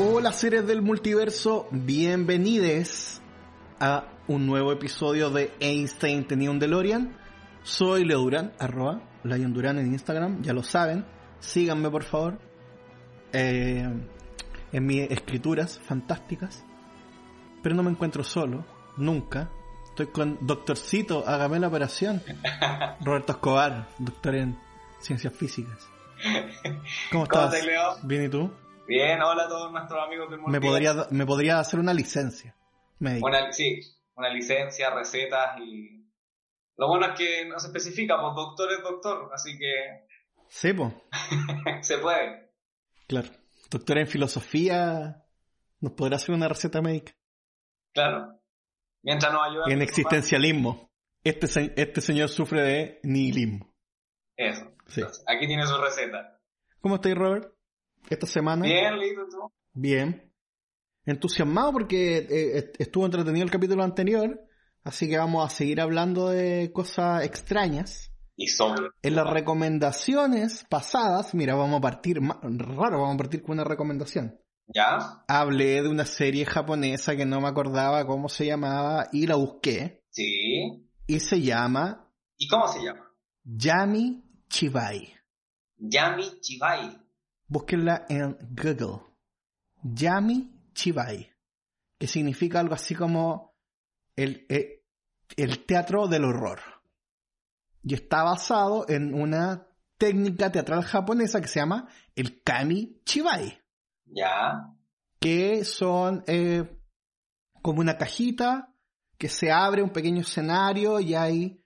Hola seres del multiverso, bienvenidos a un nuevo episodio de Einstein tenía un DeLorean. Soy Leo Durán, arroba Lion Durán en Instagram, ya lo saben. Síganme por favor. Eh, en mis escrituras fantásticas. Pero no me encuentro solo, nunca. Estoy con Doctorcito, hágame la operación. Roberto Escobar, doctor en ciencias físicas. ¿Cómo estás? te Leo? Bien, ¿y tú? Bien, hola a todos nuestros amigos del Me multiverso. podría, me podría hacer una licencia. médica. Una, sí, una licencia, recetas y... Lo bueno es que no se especifica, pues doctor es doctor, así que Sí, pues, se puede. claro. Doctor en filosofía, ¿nos podrá hacer una receta médica? Claro. Mientras nos ayuda... En existencialismo. Este, se- este señor sufre de nihilismo. Eso. Sí. Entonces, aquí tiene su receta. ¿Cómo estás, Robert? Esta semana. Bien, listo tú. Bien. Entusiasmado porque eh, est- estuvo entretenido el capítulo anterior, así que vamos a seguir hablando de cosas extrañas. Y sobre. En las recomendaciones pasadas, mira, vamos a partir, raro, vamos a partir con una recomendación. ¿Ya? Hablé de una serie japonesa que no me acordaba cómo se llamaba y la busqué. Sí. Y se llama ¿Y cómo se llama? Yami Chibai. Yami Chibai. Búsquenla en Google. Yami Chibai. Que significa algo así como el, eh, el teatro del horror. Y está basado en una técnica teatral japonesa que se llama el Kami Chibai. ¿Ya? que son eh, como una cajita que se abre un pequeño escenario y hay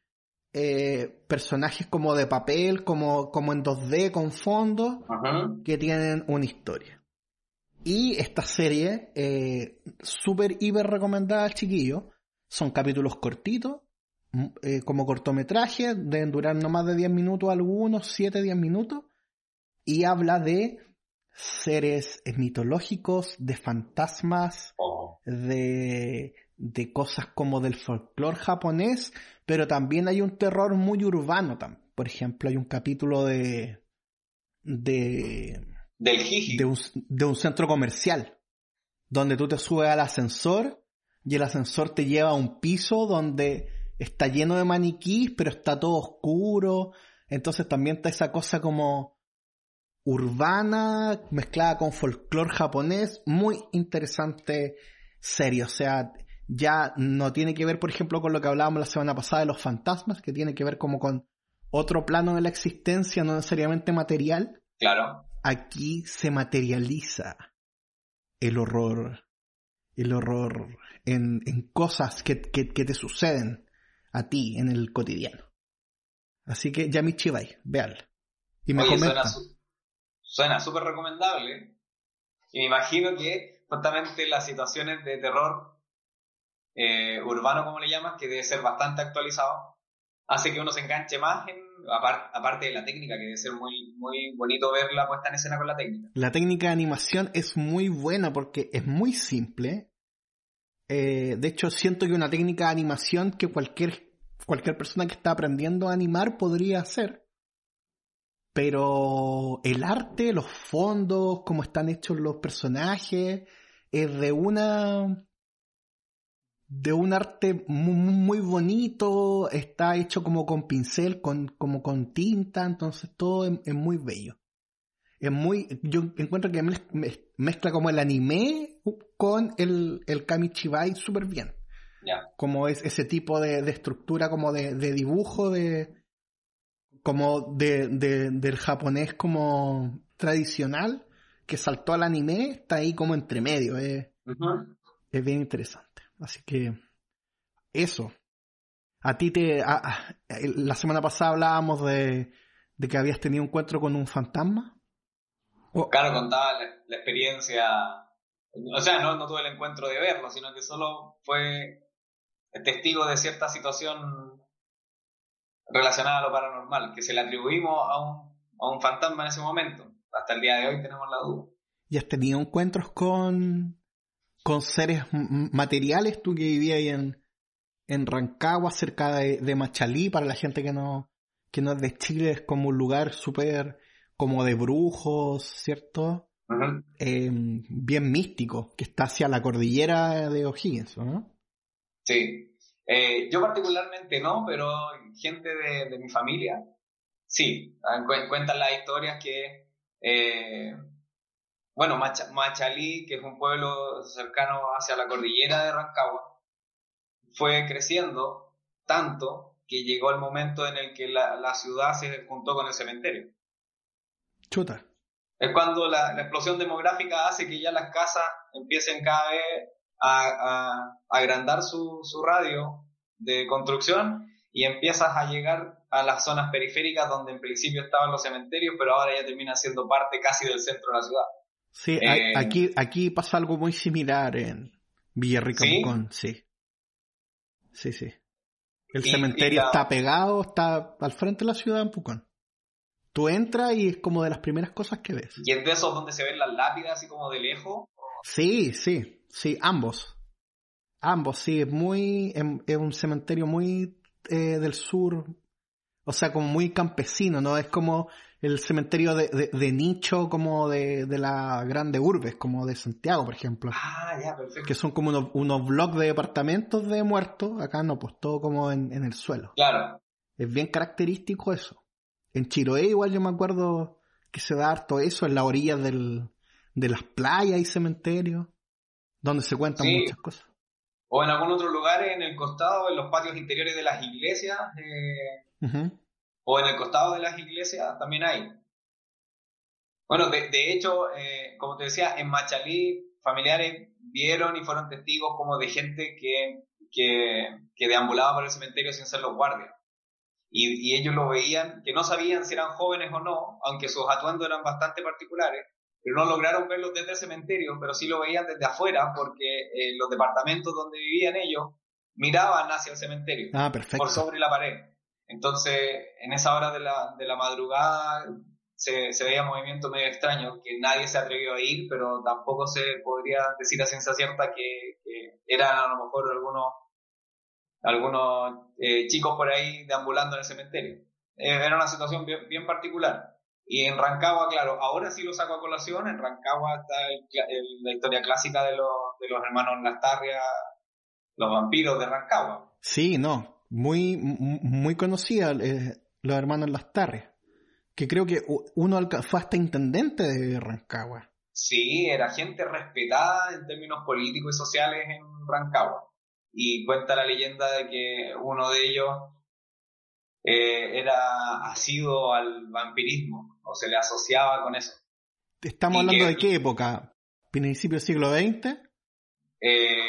eh, personajes como de papel, como, como en 2D con fondo, Ujú. que tienen una historia. Y esta serie, eh, súper hiper recomendada al chiquillo, son capítulos cortitos, m- eh, como cortometrajes, deben durar no más de 10 minutos algunos, 7-10 minutos, y habla de seres mitológicos, de fantasmas, Oh. de, de cosas como del folclore japonés, pero también hay un terror muy urbano. tam- Por ejemplo, hay un capítulo de, de, Del Jiji. de, un, de un centro comercial, donde tú te subes al ascensor y el ascensor te lleva a un piso donde está lleno de maniquís, pero está todo oscuro. Entonces también está esa cosa como urbana mezclada con folclore japonés, muy interesante serie, o sea, ya no tiene que ver, por ejemplo, con lo que hablábamos la semana pasada de los fantasmas, que tiene que ver como con otro plano de la existencia, no necesariamente material. Claro. Aquí se materializa el horror, el horror en, en cosas que, que, que te suceden a ti en el cotidiano. Así que Yami Chibai, véanla. Y me Oye, suena súper recomendable. Y me imagino que justamente las situaciones de terror eh, urbano, como le llamas, que debe ser bastante actualizado, hace que uno se enganche más, aparte de la técnica, que debe ser muy, muy bonito ver la puesta en escena con la técnica. La técnica de animación es muy buena porque es muy simple. Eh, de hecho, siento que una técnica de animación que cualquier, cualquier persona que está aprendiendo a animar podría hacer. Pero el arte, los fondos, cómo están hechos los personajes, es de una de un arte muy, muy bonito, está hecho como con pincel, con, como con tinta, entonces todo es- es muy bello. Es muy yo encuentro que mez- mez- mezcla como el anime con el, el kamichibai súper bien. Como es ese tipo de, de estructura como de, de dibujo de como de, de- del japonés como tradicional que saltó al anime está ahí como entre medio es, Ujú. es bien interesante así que eso a ti te a- a- la semana pasada hablábamos de, de que habías tenido un encuentro con un fantasma O- Claro, contaba la, la experiencia. O sea, no, no tuve el encuentro de verlo, sino que solo fue testigo de cierta situación relacionada a lo paranormal, que se le atribuimos a un, a un fantasma en ese momento. Hasta el día de hoy tenemos la duda. ¿Y has tenido encuentros con, con seres materiales? Tú que vivías ahí en, en Rancagua, cerca de, de Machalí, para la gente que no, que no es de Chile, es como un lugar súper como de brujos, ¿cierto? em, bien místico, que está hacia la cordillera de O'Higgins, ¿no? Sí. Eh, yo particularmente no, pero gente de, mi familia, sí. Ah, cuentan las historias que, eh, bueno, Machalí, que es un pueblo cercano hacia la cordillera de Rancagua, fue creciendo tanto que llegó el momento en el que la, ciudad se juntó con el cementerio. Chuta. Es cuando la, explosión demográfica hace que ya las casas empiecen cada vez a, agrandar su, radio de construcción y empiezas a llegar a las zonas periféricas donde en principio estaban los cementerios, pero ahora ya terminan siendo parte casi del centro de la ciudad. Sí, eh, aquí, aquí pasa algo muy similar en Villarrica, ¿sí? sí. Sí, sí. El cementerio está pegado, está al frente de la ciudad en Pucón. Tú entras y es como de las primeras cosas que ves. ¿Y es de esos donde se ven las lápidas así como de lejos? Sí, sí, sí, ambos. Ambos, sí, es muy, em, es un cementerio muy eh, del sur, o sea, como muy campesino, ¿no? Es como el cementerio de, de, nicho como de, de la grande urbes, como de Santiago, por ejemplo. Ah, ya, perfecto. Que son como unos, unos bloques de departamentos de muertos, acá no, pues todo como en, en el suelo. Claro. Es bien característico eso. En Chiroé igual yo me acuerdo que se da harto eso, en la orilla del, de las playas y cementerios, donde se cuentan muchas cosas. O en algún otro lugar en el costado, en los patios interiores de las iglesias. Eh, o en el costado de las iglesias también hay. Bueno, de, de hecho, eh, como te decía, en Machalí familiares vieron y fueron testigos como de gente que, que, que deambulaba por el cementerio sin ser los guardias. Y, y, ellos lo veían, que no sabían si eran jóvenes o no, aunque sus atuendos eran bastante particulares, pero no lograron verlos desde el cementerio, pero sí lo veían desde afuera, porque eh, los departamentos donde vivían ellos miraban hacia el cementerio, ah, por sobre la pared. Entonces, en esa hora de la, de la madrugada se, veía movimiento medio extraño, que nadie se atrevió a ir, pero tampoco se podría decir a ciencia cierta que, eran a lo mejor algunos, algunos eh, chicos por ahí deambulando en el cementerio. Eh, era una situación bien, particular. Y en Rancagua, claro, ahora sí lo saco a colación, en Rancagua está la historia clásica de los, de los hermanos Lastarria, los vampiros de Rancagua. Sí, no, muy, muy conocida, eh, los hermanos Lastarre, que creo que uno fue hasta intendente de Rancagua. Sí, era gente respetada en términos políticos y sociales en Rancagua. Y cuenta la leyenda de que uno de ellos eh, era asido al vampirismo, o se le asociaba con eso. ¿Estamos hablando de qué época? ¿Principio del siglo XX? Eh,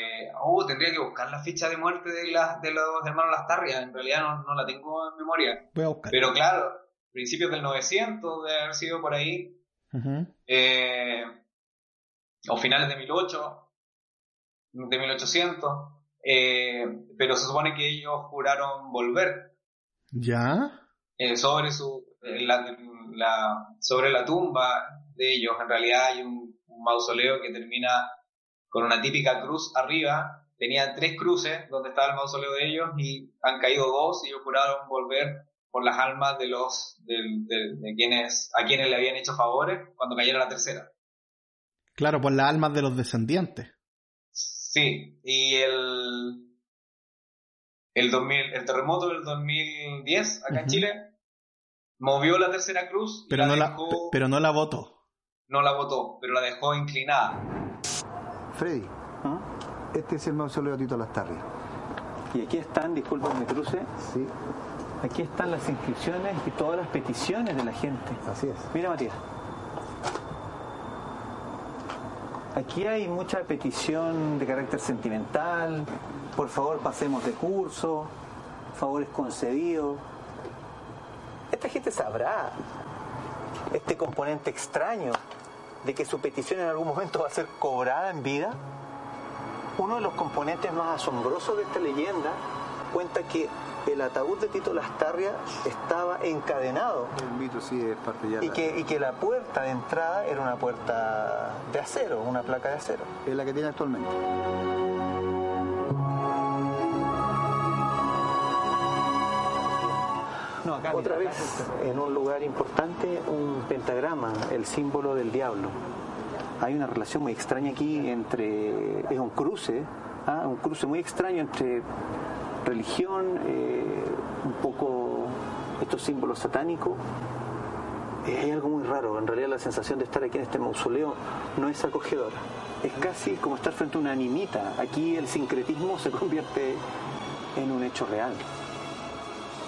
oh, tendría que buscar la ficha de muerte de, de los hermanos Lastarria. En realidad no, la tengo en memoria. Voy a buscar. Pero claro, principios del 900 de haber sido por ahí. Eh, o finales de 1800, de 1800. Eh, pero se supone que ellos juraron volver. ¿Ya? Eh, sobre su la, sobre la tumba de ellos en realidad hay un mausoleo que termina con una típica cruz arriba. Tenían tres cruces donde estaba el mausoleo de ellos y han caído dos y ellos juraron volver por las almas de los de, quienes a quienes le habían hecho favores cuando cayera la tercera. Claro, por las almas de los descendientes. Sí, y el el 2000, el terremoto del 2010 acá en Chile movió la tercera cruz pero no la pero no la votó. No la votó, pero la dejó inclinada. Freddy, ¿Ah? este es el mausoleo de Tito Lastarria. Y aquí están, disculpen mi cruce. Sí. Aquí están las inscripciones y todas las peticiones de la gente. Así es. Mira, Matías. Aquí hay mucha petición de carácter sentimental. Por favor, pasemos de curso. Favores concedidos. Esta gente sabrá este componente extraño de que su petición en algún momento va a ser cobrada en vida? Uno de los componentes más asombrosos de esta leyenda cuenta que el ataúd de Tito Lastarria estaba encadenado. y, que, y que la puerta de entrada era una puerta de acero, una placa de acero. Es la que tiene actualmente. Otra vez, en un lugar importante, un pentagrama, el símbolo del diablo. hay una relación muy extraña aquí entre, es un cruce, ¿ah? un cruce muy extraño entre religión, eh, un poco estos símbolos satánicos. Hay algo muy raro, en realidad la sensación de estar aquí en este mausoleo no es acogedora, es casi como estar frente a una animita. Aquí el sincretismo se convierte en un hecho real.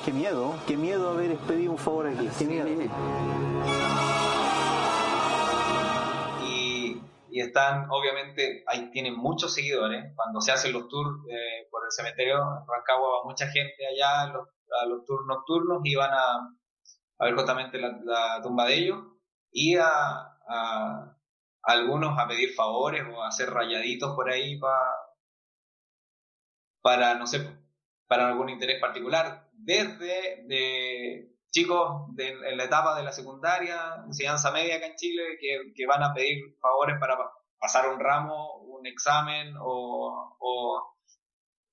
Qué miedo, qué miedo haber expedido un favor aquí, qué miedo. Y, y están, obviamente, ahí tienen muchos seguidores. Cuando se hacen los tours eh, por el cementerio, en Rancagua va mucha gente allá a los, a los tours nocturnos y van a, a ver justamente la, la tumba de ellos y a, a- a algunos a pedir favores o a hacer rayaditos por ahí para, para, no sé, para algún interés particular. Desde de chicos de, en la etapa de la secundaria, enseñanza media acá en Chile, que, que van a pedir favores para pa- pasar un ramo, un examen o, o,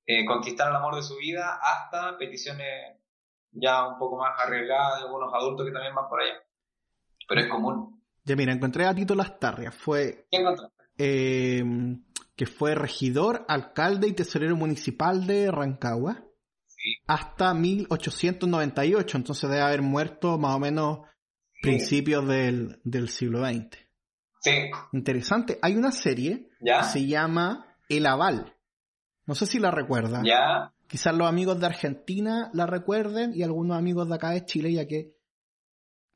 eh, conquistar el amor de su vida, hasta peticiones ya un poco más arriesgadas de algunos adultos que también van por allá. Pero es común. Ya mira, encontré a Tito Lastarria. Fue ¿Qué encontraste? eh, que fue regidor, alcalde y tesorero municipal de Rancagua Sí. hasta 1898, entonces debe haber muerto más o menos principios del, del siglo XX. Sí, Interesante, hay una serie que se llama El Aval. No sé si la recuerdan. ya, Quizás los amigos de Argentina la recuerden y algunos amigos de acá de Chile, ya que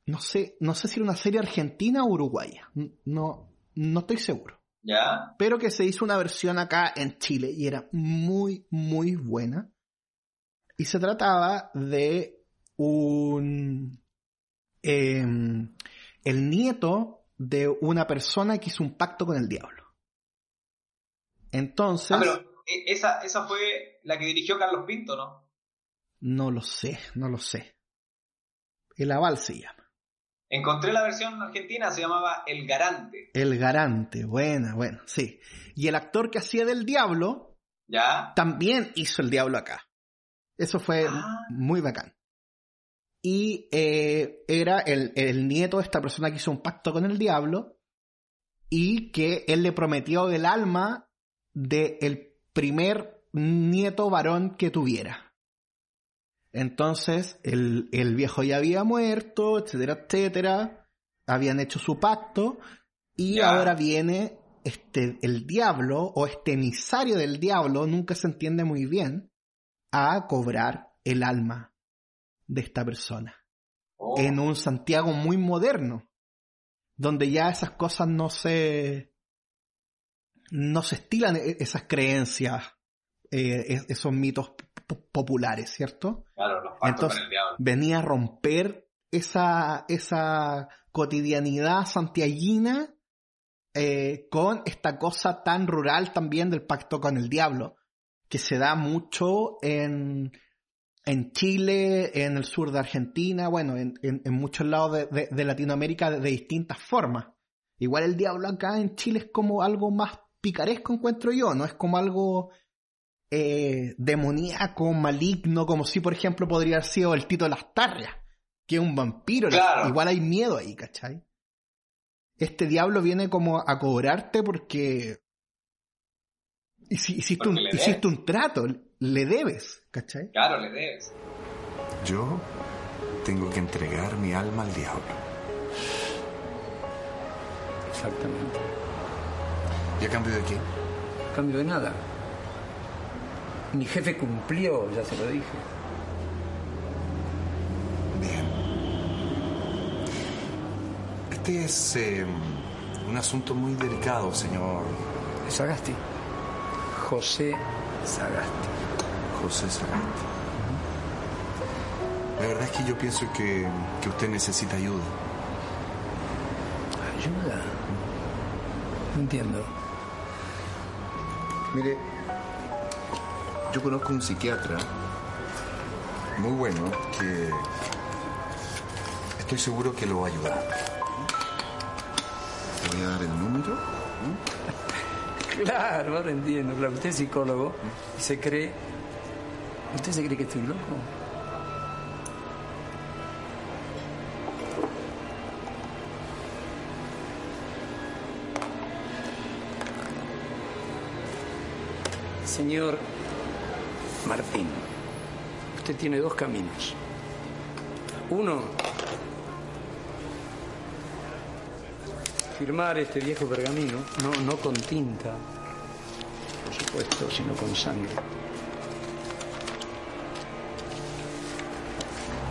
no sé, no sé si era una serie argentina o uruguaya. No, no estoy seguro. ya, pero que se hizo una versión acá en Chile y era muy, muy buena. Y se trataba de un... em, el nieto de una persona que hizo un pacto con el diablo. Entonces, Ah, pero eh, esa, esa fue la que dirigió Carlos Pinto, ¿no? no lo sé, no lo sé. El aval se llama. Encontré la versión argentina, se llamaba El Garante. El garante, buena, buena, sí. Y el actor que hacía del diablo ¿Ya? también hizo el diablo acá. Eso fue Ah. muy bacán. Y eh, era el, el nieto de esta persona que hizo un pacto con el diablo y que él le prometió el alma del primer nieto varón que tuviera. Entonces, el, el viejo ya había muerto, etcétera, etcétera. Habían hecho su pacto y ahora viene este, el diablo o este emisario del diablo, nunca se entiende muy bien, a cobrar el alma de esta persona. Oh, En un Santiago muy moderno, donde ya esas cosas no se, no se estilan e- esas creencias, eh, es- esos mitos populares, ¿cierto? claro, los entonces- con el diablo. venía a romper esa, esa cotidianidad santiaguina eh, con esta cosa tan rural también del pacto con el diablo, que se da mucho en, en Chile, en el sur de Argentina, bueno, en, en- en muchos lados de, de- de Latinoamérica de, de distintas formas. Igual el diablo acá en Chile es como algo más picaresco, encuentro yo, no es como algo eh, demoníaco, maligno, como si, por ejemplo, podría haber sido el Tito de las Tarrias, que es un vampiro. Claro. Igual hay miedo ahí, ¿cachai? Este diablo viene como a cobrarte porque hiciste, un, hiciste un trato, le debes, ¿cachai? Claro, le debes. Yo tengo que entregar mi alma al diablo. Exactamente. ¿Y a cambio de qué? A cambio de nada. Mi jefe cumplió, ya se lo dije. Bien. Este es eh, un asunto muy delicado, señor Sagasti. José Sagasti. José Sagasti. La verdad es que yo pienso que, que usted necesita ayuda. ¿Ayuda? No entiendo. Mire, yo conozco un psiquiatra muy bueno que estoy seguro que lo va a ayudar. Le voy a dar el número. Claro, ahora entiendo. Claro, usted es psicólogo y se cree. ¿Usted se cree que estoy loco? Señor Martín, usted tiene dos caminos. Uno firmar este viejo pergamino, no, no con tinta, por supuesto, sino con sangre.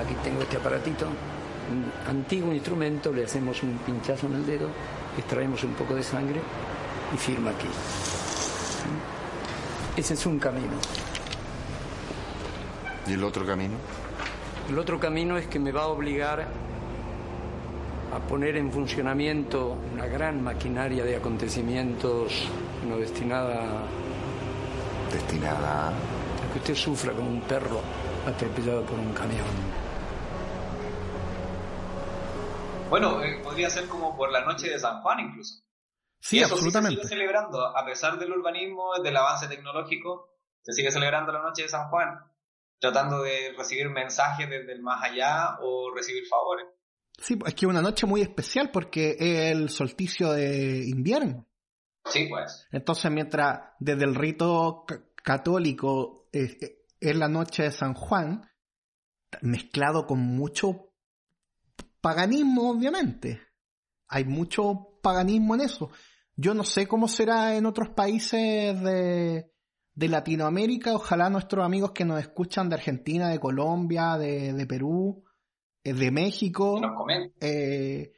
Aquí tengo este aparatito, un antiguo instrumento, le hacemos un pinchazo en el dedo, extraemos un poco de sangre y firma aquí. Ese es un camino. ¿Y el otro camino? El otro camino es que me va a obligar a poner en funcionamiento una gran maquinaria de acontecimientos no destinada Destinada a... que usted sufra como un perro atropellado por un camión. Bueno, eh, podría ser como por la noche de San Juan incluso. Sí, Y eso absolutamente. se sigue celebrando, a pesar del urbanismo, del avance tecnológico, se sigue celebrando la noche de San Juan, tratando de recibir mensajes desde el más allá o recibir favores. Sí, es que es una noche muy especial porque es el solsticio de invierno. Sí, pues. Entonces, mientras desde el rito ca- católico es la noche de San Juan, mezclado con mucho paganismo, obviamente. Hay mucho paganismo en eso. Yo no sé cómo será en otros países de, de Latinoamérica. Ojalá nuestros amigos que nos escuchan de Argentina, de Colombia, de, de Perú, de México. Nos. Eh,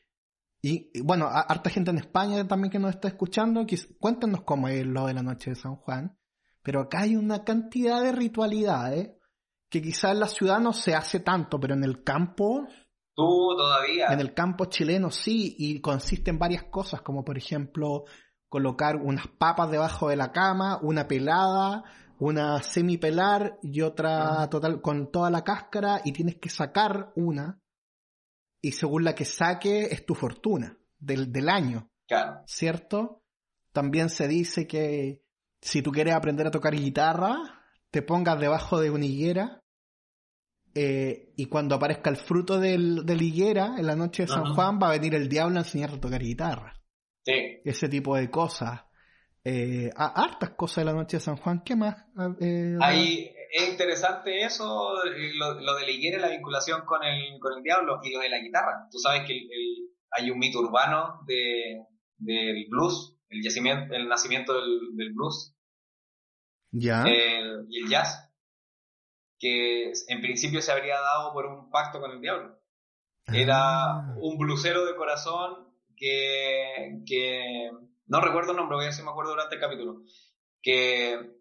y, y, bueno, a- harta gente en España también que nos está escuchando. Cuéntenos cómo es lo de la noche de San Juan. Pero acá hay una cantidad de ritualidades que quizás en la ciudad no se hace tanto, pero en el campo, Tú todavía. en el campo chileno sí, y consiste en varias cosas, como por ejemplo colocar unas papas debajo de la cama, una pelada, una semipelar y otra total con toda la cáscara, y tienes que sacar una, y según la que saque es tu fortuna del, del año, Claro. ¿cierto? También se dice que si tú quieres aprender a tocar guitarra, te pongas debajo de una higuera eh, y cuando aparezca el fruto del, de la higuera en la noche de San. Juan va a venir el diablo a enseñarte a tocar guitarra. Sí. Ese tipo de cosas. Eh, ha- hartas cosas de la noche de San Juan. ¿Qué más? Ah, eh, Ahí es interesante eso, eh, lo, lo de la higuera y la vinculación con el, con el diablo y lo de la guitarra. Tú sabes que el- el- hay un mito urbano de, del blues, el, yacimiento, el nacimiento del, del blues Ya. el- y el jazz, que en principio se habría dado por un pacto con el diablo. Era Ah. un blusero de corazón que, que no recuerdo el nombre, voy a si me acuerdo durante el capítulo, que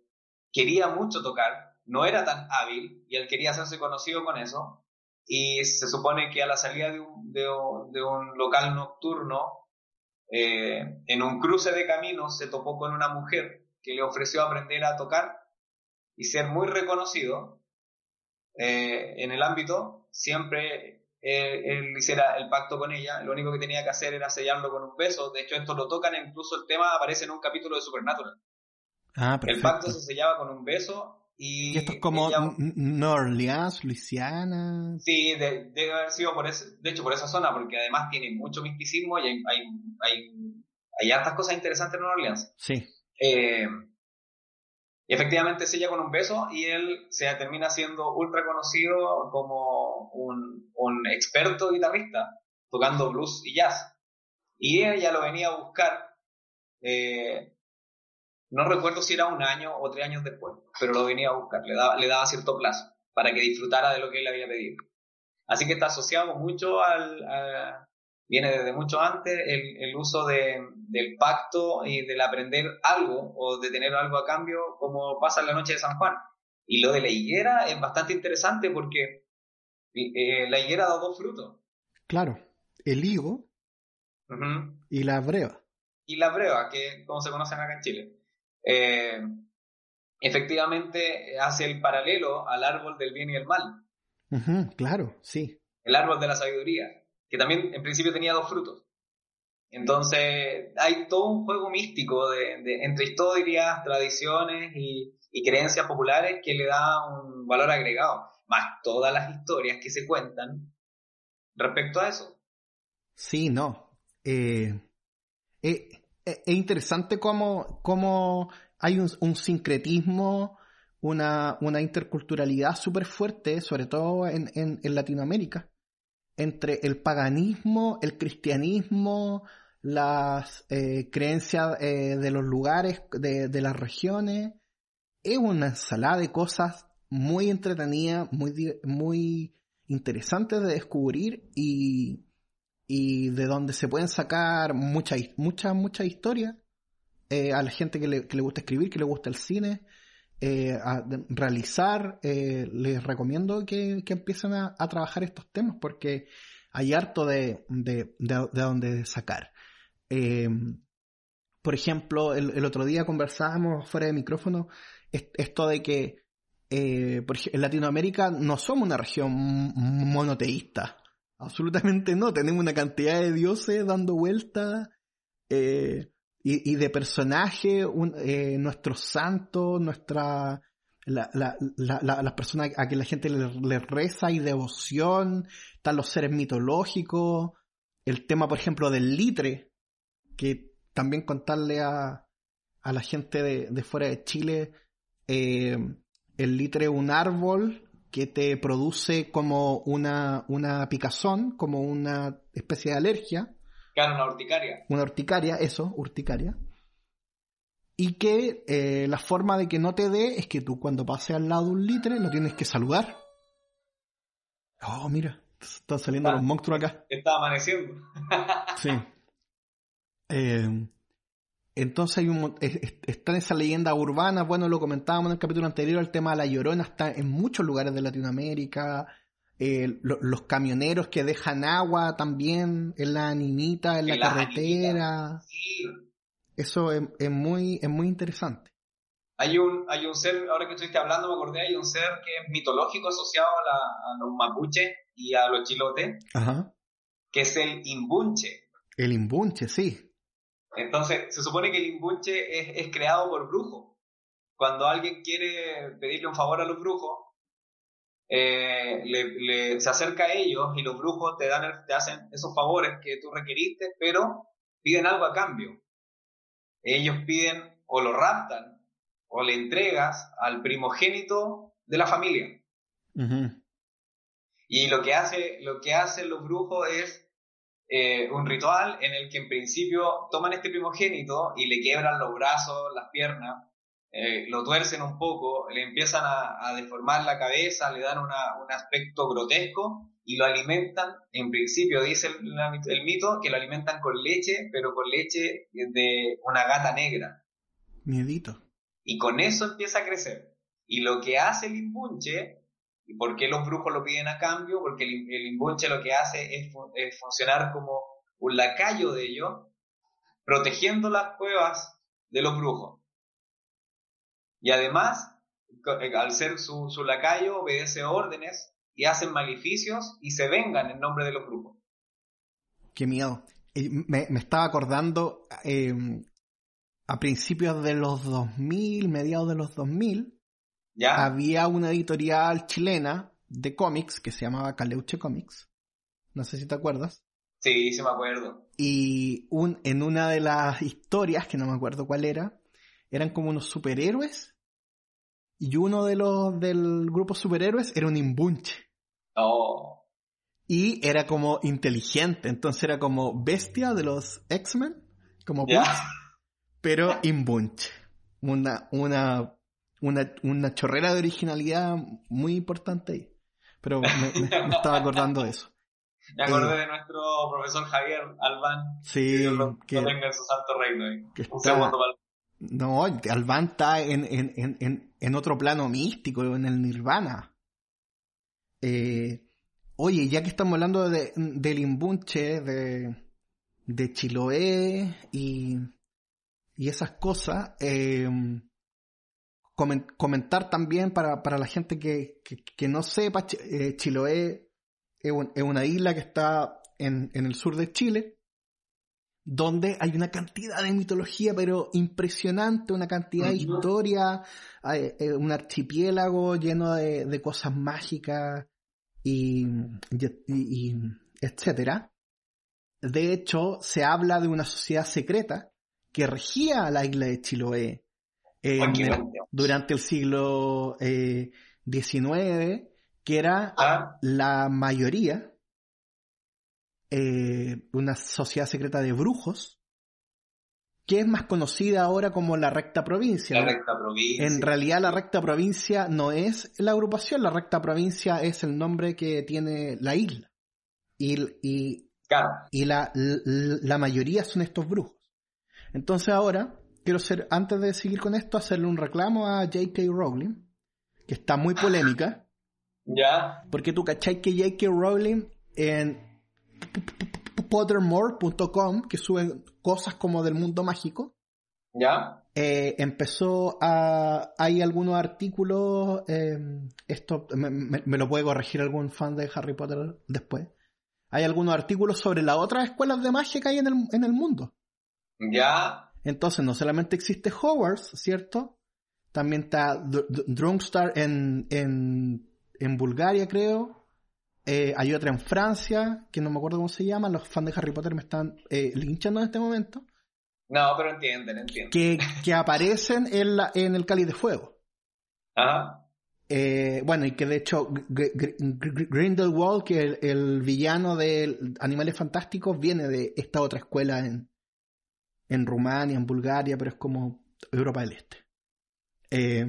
quería mucho tocar, no era tan hábil y él quería hacerse conocido con eso. Y se supone que a la salida de un, de un, de un local nocturno, eh, en un cruce de caminos, se topó con una mujer que le ofreció aprender a tocar y ser muy reconocido eh, en el ámbito. Siempre eh, él hiciera el pacto con ella, lo único que tenía que hacer era sellarlo con un beso. De hecho, esto lo tocan, incluso el tema aparece en un capítulo de Supernatural. Ah, El pacto se sellaba con un beso y... Y esto es como ella- N- New Orleans, Luisiana. Sí, de- debe haber sido por ese, de hecho por esa zona, porque además tiene mucho misticismo y hay, hay, hay, hay hartas cosas interesantes en Nueva Orleans. Sí. Eh, y efectivamente sella con un beso y él se termina siendo ultra conocido como un, un experto guitarrista tocando blues y jazz. Y ella lo venía a buscar, eh, no recuerdo si era un año o tres años después, pero lo venía a buscar, le daba, le daba cierto plazo para que disfrutara de lo que él le había pedido. Así que está asociado mucho al, a- viene desde mucho antes el, el uso de, del pacto y del aprender algo o de tener algo a cambio, como pasa en la noche de San Juan. Y lo de la higuera es bastante interesante porque eh, la higuera da dos frutos. Claro. El higo y la breva. Y la breva, que como se conocen acá en Chile. Eh, efectivamente hace el paralelo al árbol del bien y el mal, claro, sí. el árbol de la sabiduría, que también en principio tenía dos frutos. Entonces hay todo un juego místico de, de- entre historias, tradiciones y, y creencias populares que le da un valor agregado, más todas las historias que se cuentan respecto a eso. Sí, no. Eh, eh, es interesante cómo, cómo hay un, sincretismo, una, una interculturalidad súper fuerte, sobre todo en, Latinoamérica, entre el paganismo, el cristianismo, las eh, creencias eh, de los lugares, de, de, las regiones. Es una ensalada de cosas muy entretenida, muy, muy interesantes de descubrir y, y de donde se pueden sacar muchas, muchas, muchas historias eh, a la gente que le, que le, gusta escribir, que le gusta el cine, eh, a realizar. Eh, les recomiendo que, que empiecen a, trabajar estos temas porque hay harto de, de, de, de donde sacar. por ejemplo, el, el, otro día conversábamos fuera de micrófono esto de que en Latinoamérica no somos una región monoteísta. Absolutamente no. Tenemos una cantidad de dioses dando vueltas. Eh, y, de personajes, eh, nuestros santos, nuestra, la, la, la, las personas a que la gente le, reza y devoción, están los seres mitológicos, el tema, por ejemplo, del litre, que también contarle a, a la gente de, de fuera de Chile, eh, el litre es un árbol que te produce como una, una picazón, como una especie de alergia, Claro, una urticaria. Una urticaria, eso, urticaria. Y que eh, la forma de que no te dé es que tú cuando pases al lado de un litre lo tienes que saludar. Oh, mira, están saliendo los monstruos acá. Está amaneciendo. sí. Eh, entonces hay un, está en esa leyenda urbana, bueno, lo comentábamos en el capítulo anterior, el tema de la llorona está en muchos lugares de Latinoamérica, eh, los camioneros que dejan agua también en la animita, en, la, carretera. Eso es, muy, es muy interesante. Hay un, hay un ser, ahora que estuviste hablando me acordé, hay un ser que es mitológico asociado a, los mapuches y a los chilotes, que es el imbunche. El imbunche, sí. Entonces, se supone que el imbunche es, es creado por brujos. Cuando alguien quiere pedirle un favor a los brujos, eh, le, se acerca a ellos y los brujos te, dan te hacen esos favores que tú requeriste, pero piden algo a cambio. Ellos piden o lo raptan o le entregas al primogénito de la familia. Y lo que, hace, lo que hacen los brujos es eh, un ritual en el que en principio toman este primogénito y le quiebran los brazos, las piernas, eh, lo tuercen un poco, le empiezan a, deformar la cabeza, le dan un aspecto grotesco y lo alimentan, en principio dice el, mito, que lo alimentan con leche, pero con leche de una gata negra. Miedito. Y con eso empieza a crecer. Y lo que hace el imbunche, y por qué los brujos lo piden a cambio, porque el, el lo que hace es, funcionar como un lacayo de ellos, protegiendo las cuevas de los brujos. Y además, eh, al ser su, su lacayo, obedece órdenes y hacen maleficios y se vengan en nombre de los grupos. Qué miedo. Me, me estaba acordando em, a principios de los 2000, mediados de los 2000, ¿Ya? había una editorial chilena de cómics que se llamaba Caleuche Comics. No sé si te acuerdas. Sí, sí me acuerdo. Y un, en una de las historias, que no me acuerdo cuál era, eran como unos superhéroes y uno de los del grupo superhéroes era un imbunche. Oh. Y era como inteligente, entonces era como bestia de los X-Men, como pero imbunche. Una, una, una, una chorrera de originalidad muy importante ahí. Pero me, estaba acordando de eso. Me acordé eh, de nuestro profesor Javier Albán. Sí, que, tenga su santo reino. Un segundo no, Alban está en, en, en, en, otro plano místico, en el nirvana. Eh, oye, ya que estamos hablando de, del imbunche, de, de Chiloé y, y esas cosas, eh, comentar también para, para la gente que, que, no sepa, eh, Chiloé es, es, una isla que está en, en el sur de Chile donde hay una cantidad de mitología, pero impresionante, una cantidad de historia, hay, eh, un archipiélago lleno de, cosas mágicas y, y, etcétera. De hecho, se habla de una sociedad secreta que regía a la isla de Chiloé en grande. durante el siglo eh, XIX, que era Ah, la mayoría eh, una sociedad secreta de brujos, que es más conocida ahora como la recta provincia. la ¿no? recta provincia. En realidad la recta provincia no es la agrupación, la recta provincia es el nombre que tiene la isla. Y, y, Claro. y la, la, la mayoría son estos brujos. Entonces ahora, quiero ser, antes de seguir con esto, hacerle un reclamo a J.K. Rowling, que está muy polémica, Ya. porque tú cachai que J.K. Rowling en pottermore.com, que sube cosas como del mundo mágico, Ya. eh, empezó a... Hay algunos artículos, eh, esto me, me- me lo puede corregir algún fan de Harry Potter después. Hay algunos artículos sobre las otras escuelas de magia que hay en el, en el mundo. Ya. Entonces, no solamente existe Hogwarts, ¿cierto? También está Dr- Dr- Drumstar en, en, en Bulgaria, creo. Eh, hay otra en Francia, que no me acuerdo cómo se llama. Los fans de Harry Potter me están eh, linchando en este momento. No, pero entienden, entienden. Que, que aparecen en, la, en el Cáliz de Fuego. Ajá. Eh, bueno, y que de hecho Gr- Gr- Gr- Grindelwald, que el, el villano de Animales Fantásticos, viene de esta otra escuela en, en Rumania, en Bulgaria, pero es como Europa del Este. Eh,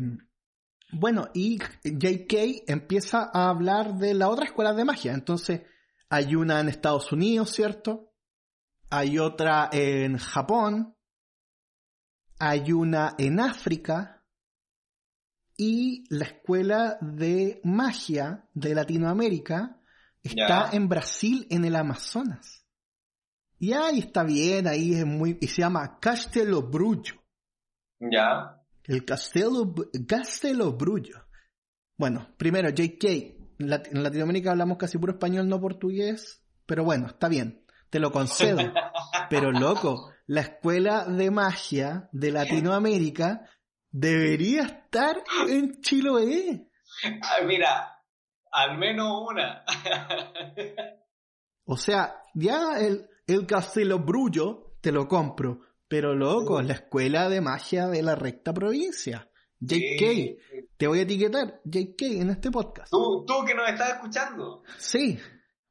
bueno, y JK empieza a hablar de la otra escuela de magia. Entonces, hay una en Estados Unidos, ¿cierto? Hay otra en Japón. Hay una en África y la escuela de magia de Latinoamérica está en Brasil, en el Amazonas. Y ahí está bien, ahí es muy... Y se llama Castelo Brullo. Ya. El Castelo, Castelo Brullo. Bueno, primero, JK. Lat- En Latinoamérica hablamos casi puro español, no portugués. Pero bueno, está bien. Te lo concedo. Pero loco, la escuela de magia de Latinoamérica debería estar en Chiloé. Ah, Mira, al menos una. O sea, ya el, el Castelo Brullo te lo compro. Pero loco, la escuela de magia de la recta provincia. JK, Sí. te voy a etiquetar, JK, en este podcast. Tú, tú que nos estás escuchando, Sí,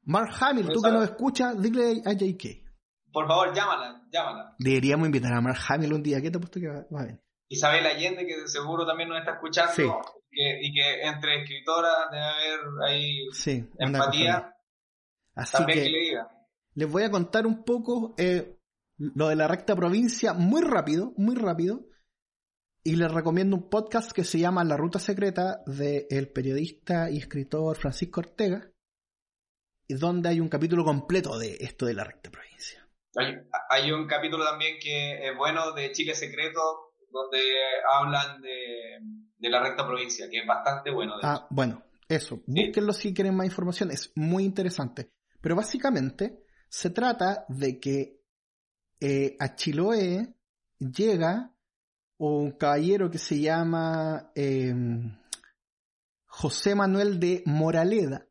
Mark Hamill, tú que nos escuchas, dile a JK. por favor, llámala, llámala. Deberíamos invitar a Mark Hamill un día. ¿Qué te puesto que va a venir? Isabel Allende, que seguro también nos está escuchando, Sí. que- y que entre escritoras debe haber ahí Sí, empatía. Así también que, que le diga. Les voy a contar un poco eh, lo de la recta provincia muy rápido, muy rápido. Y les recomiendo un podcast que se llama La Ruta Secreta del periodista y escritor Francisco Ortega, donde hay un capítulo completo de esto de la recta provincia. Hay, hay un capítulo también que es bueno de Chile Secreto, donde hablan de, de la recta provincia, que es bastante bueno. de Ah, bueno, eso. Búsquenlo si quieren más información. Es muy interesante. Pero básicamente se trata de que eh, a Chiloé llega un caballero que se llama eh, José Manuel de Moraleda,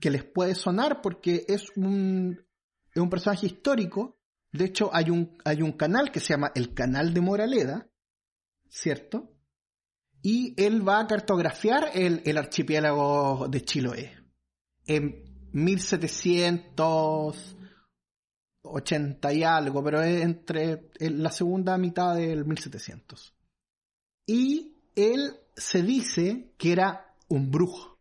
que les puede sonar porque es un, es un personaje histórico. De hecho, hay un, hay un canal que se llama el Canal de Moraleda, ¿cierto? Y él va a cartografiar el, el archipiélago de Chiloé. En 1780 y algo, pero es entre en la segunda mitad del 1700. Y él se dice que era un brujo,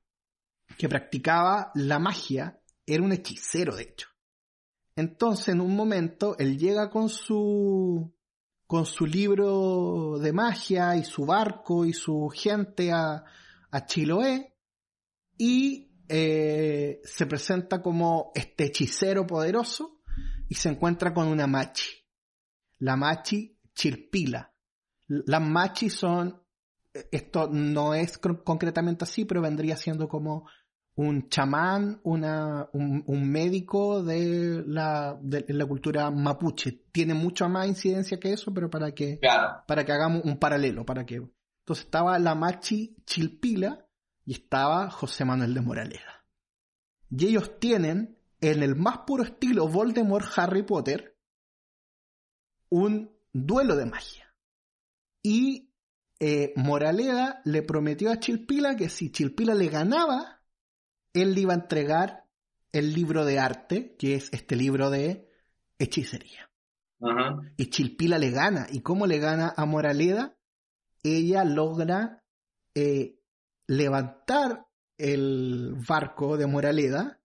que practicaba la magia, era un hechicero de hecho. Entonces, en un momento, él llega con su con su libro de magia y su barco y su gente a, a Chiloé y eh, se presenta como este hechicero poderoso y se encuentra con una machi. La machi chirpila. Las machi son, esto no es cr- concretamente así, pero vendría siendo como un chamán, una, un, un médico de la, de la cultura mapuche. Tiene mucha más incidencia que eso, pero para que, Claro. para que hagamos un paralelo, para que. Entonces estaba la Machi Chilpila y estaba José Manuel de Moraleda. Y ellos tienen, en el más puro estilo Voldemort Harry Potter, un duelo de magia. Y eh, Moraleda le prometió a Chilpila que si Chilpila le ganaba, él le iba a entregar el libro de arte, que es este libro de hechicería. Y Chilpila le gana. ¿Y cómo le gana a Moraleda? Ella logra eh, levantar el barco de Moraleda,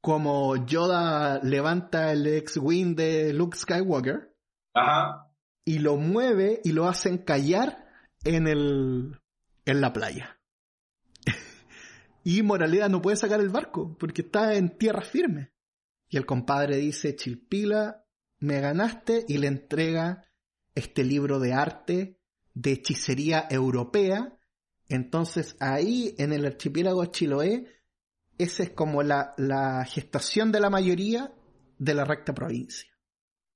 como Yoda levanta el ex-wing de Luke Skywalker, Ajá. y lo mueve y lo hace encallar en, el, en la playa. y Moraleda no puede sacar el barco porque está en tierra firme. Y el compadre dice, Chilpila, me ganaste y le entrega este libro de arte de hechicería europea. Entonces ahí en el archipiélago Chiloé, esa es como la, la gestación de la mayoría de la recta provincia.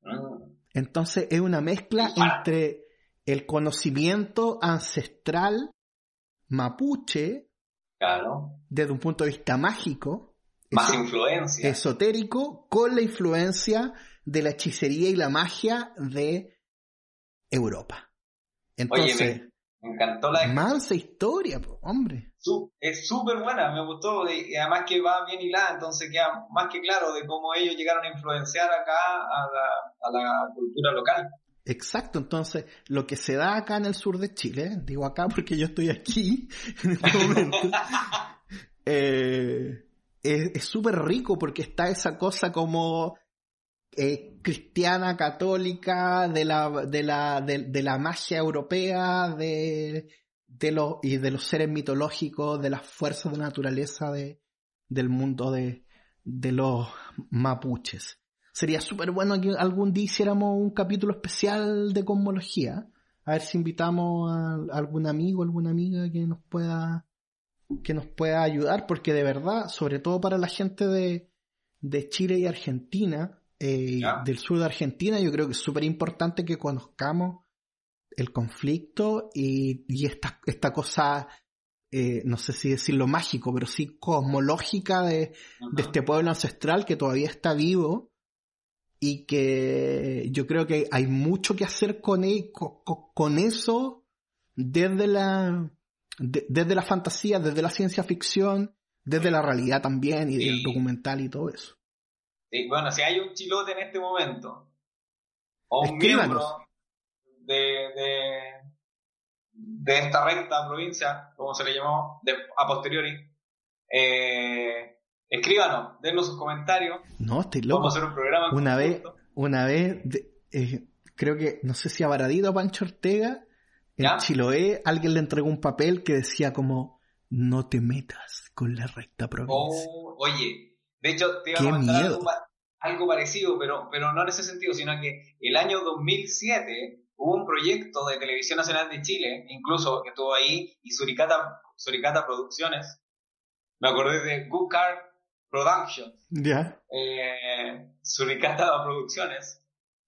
Mm. Entonces es una mezcla entre el conocimiento ancestral mapuche Claro. desde un punto de vista mágico, Más influencia. esotérico, con la influencia de la hechicería y la magia de Europa. Entonces, Oye, Me encantó la mansa historia, po, hombre. Su- es súper buena, me gustó y además que va bien hilada, entonces queda más que claro de cómo ellos llegaron a influenciar acá a la, a la cultura local. Exacto, entonces lo que se da acá en el sur de Chile, digo acá porque yo estoy aquí en este momento, eh, es es súper rico porque está esa cosa como eh, cristiana, católica, de la, de la, de, la magia europea, de, de los, y de los seres mitológicos, de las fuerzas de naturaleza de, del mundo de, de los mapuches. Sería súper bueno que algún día hiciéramos un capítulo especial de cosmología. A ver si invitamos a algún amigo, alguna amiga que nos pueda que nos pueda ayudar, porque de verdad, sobre todo para la gente de, de Chile y Argentina, eh, del sur de Argentina, yo creo que es súper importante que conozcamos el conflicto y, y esta, esta cosa, eh, no sé si decirlo mágico, pero sí cosmológica de, de este pueblo ancestral que todavía está vivo y que yo creo que hay mucho que hacer con, e- co- co- con eso desde la, de- desde la fantasía, desde la ciencia ficción, desde la realidad también y el documental y todo eso. Sí, bueno, si hay un chilote en este momento, o un Escríbanos. miembro de, de, de esta recta provincia, como se le llamó, de, a posteriori, eh, escríbanos, dennos sus comentarios, No, estoy loco. vamos a hacer un programa Una vez, una vez, eh, creo que, no sé si a Baradito o a Pancho Ortega, en ¿Ya? Chiloé, alguien le entregó un papel que decía como, no te metas con la recta provincia. Oh, oye, de hecho te iba a comentar algo, algo parecido, pero, pero no en ese sentido, sino que el año 2007 hubo un proyecto de Televisión Nacional de Chile, incluso que estuvo ahí, y Suricata, Suricata Producciones, me acordé de Good Car Productions, ¿Ya? eh, Suricata Producciones,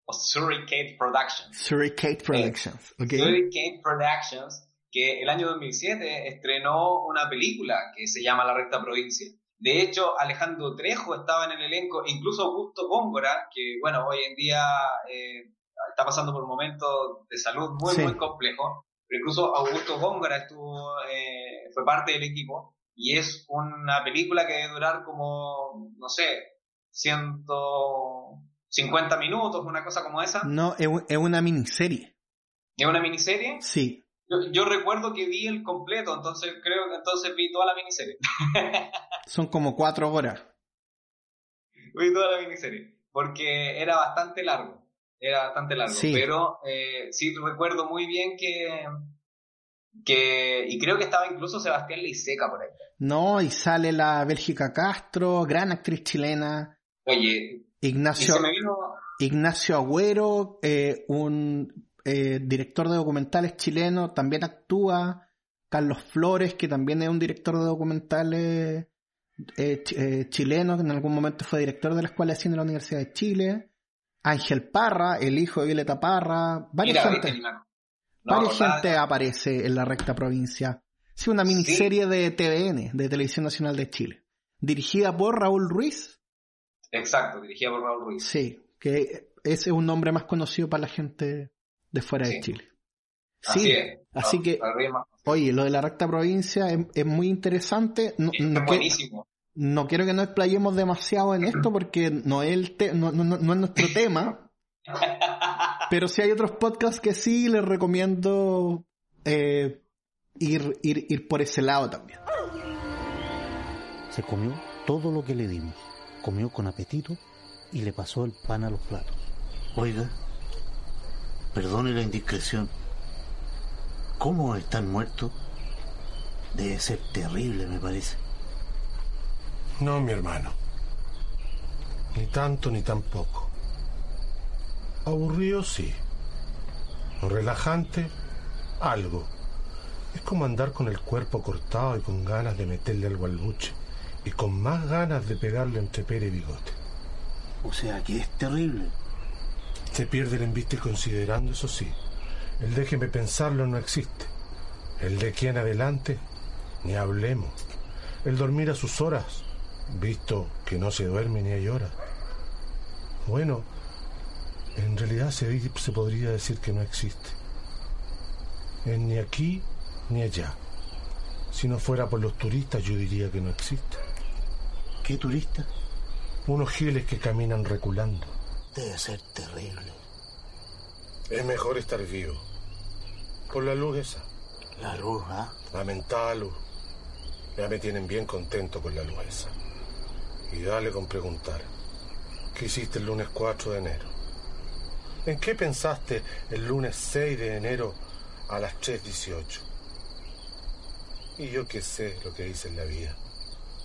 o Suricate Productions. Surricate Productions, ¿ok? Suricate Productions, que el año 2007 estrenó una película que se llama La Recta Provincia. De hecho, Alejandro Trejo estaba en el elenco, incluso Augusto Góngora, que bueno, hoy en día eh, está pasando por un momento de salud muy, Sí. muy complejo, pero incluso Augusto Góngora estuvo, eh, fue parte del equipo, y es una película que debe durar como, no sé, 150 minutos, una cosa como esa. No, es una miniserie. Es una miniserie. Sí. Yo, yo recuerdo que vi el completo, entonces creo que entonces vi toda la miniserie. Son como cuatro horas. vi toda la miniserie. Porque era bastante largo. Era bastante largo. Sí. Pero eh, sí recuerdo muy bien que, que. Y creo que estaba incluso Sebastián Leiseca por ahí. No, y sale la Bélgica Castro, gran actriz chilena, Oye, Ignacio, se me vino. Ignacio Agüero, eh, un eh, director de documentales chileno, también actúa. Carlos Flores, que también es un director de documentales eh, ch- eh, chileno, que en algún momento fue director de la Escuela de Cine de la Universidad de Chile. Ángel Parra, el hijo de Violeta Parra, varias no gente aparece en la recta provincia. Sí, una miniserie de TVN, de Televisión Nacional de Chile. Dirigida por Raúl Ruiz. Exacto, dirigida por Raúl Ruiz. Sí, que ese es un nombre más conocido para la gente de fuera de Sí. Chile. Sí, Así es. así No, que, oye, lo de la recta provincia es, es muy interesante. No, es no que- buenísimo. no quiero que nos explayemos demasiado en esto porque no es, el te- no, no- es nuestro tema. Pero si hay otros podcasts que sí, les recomiendo eh, ir, ir, ir por ese lado también. Se comió todo lo que le dimos, comió con apetito y le pasó el pan a los platos. Oiga, perdone la indiscreción. ¿Cómo están muertos? Debe ser terrible, me parece. No, mi hermano. Ni tanto ni tan poco. Aburrido, sí. Relajante, algo. Es como andar con el cuerpo cortado y con ganas de meterle algo al buche. Y con más ganas de pegarle entre pera y bigote. O sea que es terrible. Se pierde el embiste considerando, eso sí. El déjeme pensarlo no existe. El de aquí en adelante, ni hablemos. El dormir a sus horas, visto que no se duerme ni hay horas. Bueno, en realidad se, podría decir que no existe. Es ni aquí ni allá. Si no fuera por los turistas, yo diría que no existe. ¿Qué turista? Unos giles que caminan reculando. Debe ser terrible. Es mejor estar vivo. Por la luz esa. La luz, ¿ah? La mental luz. Ya me tienen bien contento con la luz esa. Y dale con preguntar. ¿Qué hiciste el lunes 4 de enero? ¿En qué pensaste el lunes 6 de enero a las 3.18? Y yo qué sé lo que hice en la vida.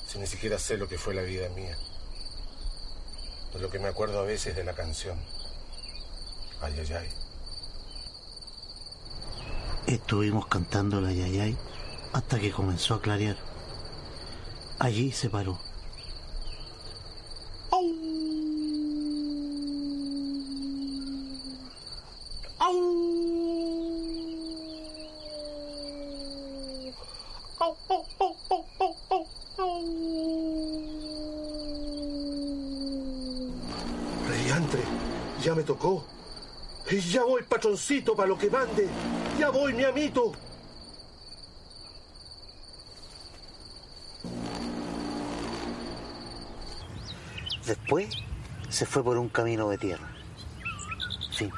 Si ni siquiera sé lo que fue la vida mía. De lo que me acuerdo a veces de la canción. Ay, ay, ay. Estuvimos cantando la yayay hasta que comenzó a clarear. Allí se paró. Ya me tocó. Y ya voy, patroncito, para lo que mande. Ya voy, mi amito. Después se fue por un camino de tierra. Sí,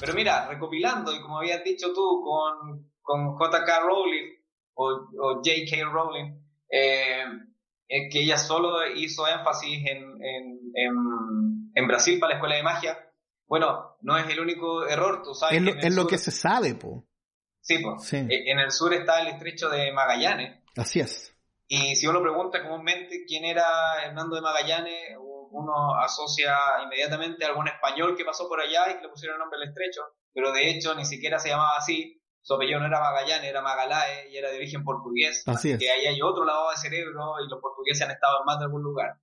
Pero mira, recopilando, y como habías dicho tú, con, con J.K. Rowling o, o J.K. Rowling, eh, es que ella solo hizo énfasis en, en, en, en Brasil para la escuela de magia. Bueno, no es el único error, tú sabes. Es lo, el es lo sur- que se sabe, po. Sí, pues. Sí. Eh, En el sur está el estrecho de Magallanes. Así es. Y si uno pregunta comúnmente quién era Hernando de Magallanes, uno asocia inmediatamente a algún español que pasó por allá y que le pusieron el nombre al estrecho, pero de hecho ni siquiera se llamaba así. Su apellido no era Magallanes, era Magalae y era de origen portugués. Así es. Que ahí hay otro lavado de cerebro y los portugueses han estado en más de algún lugar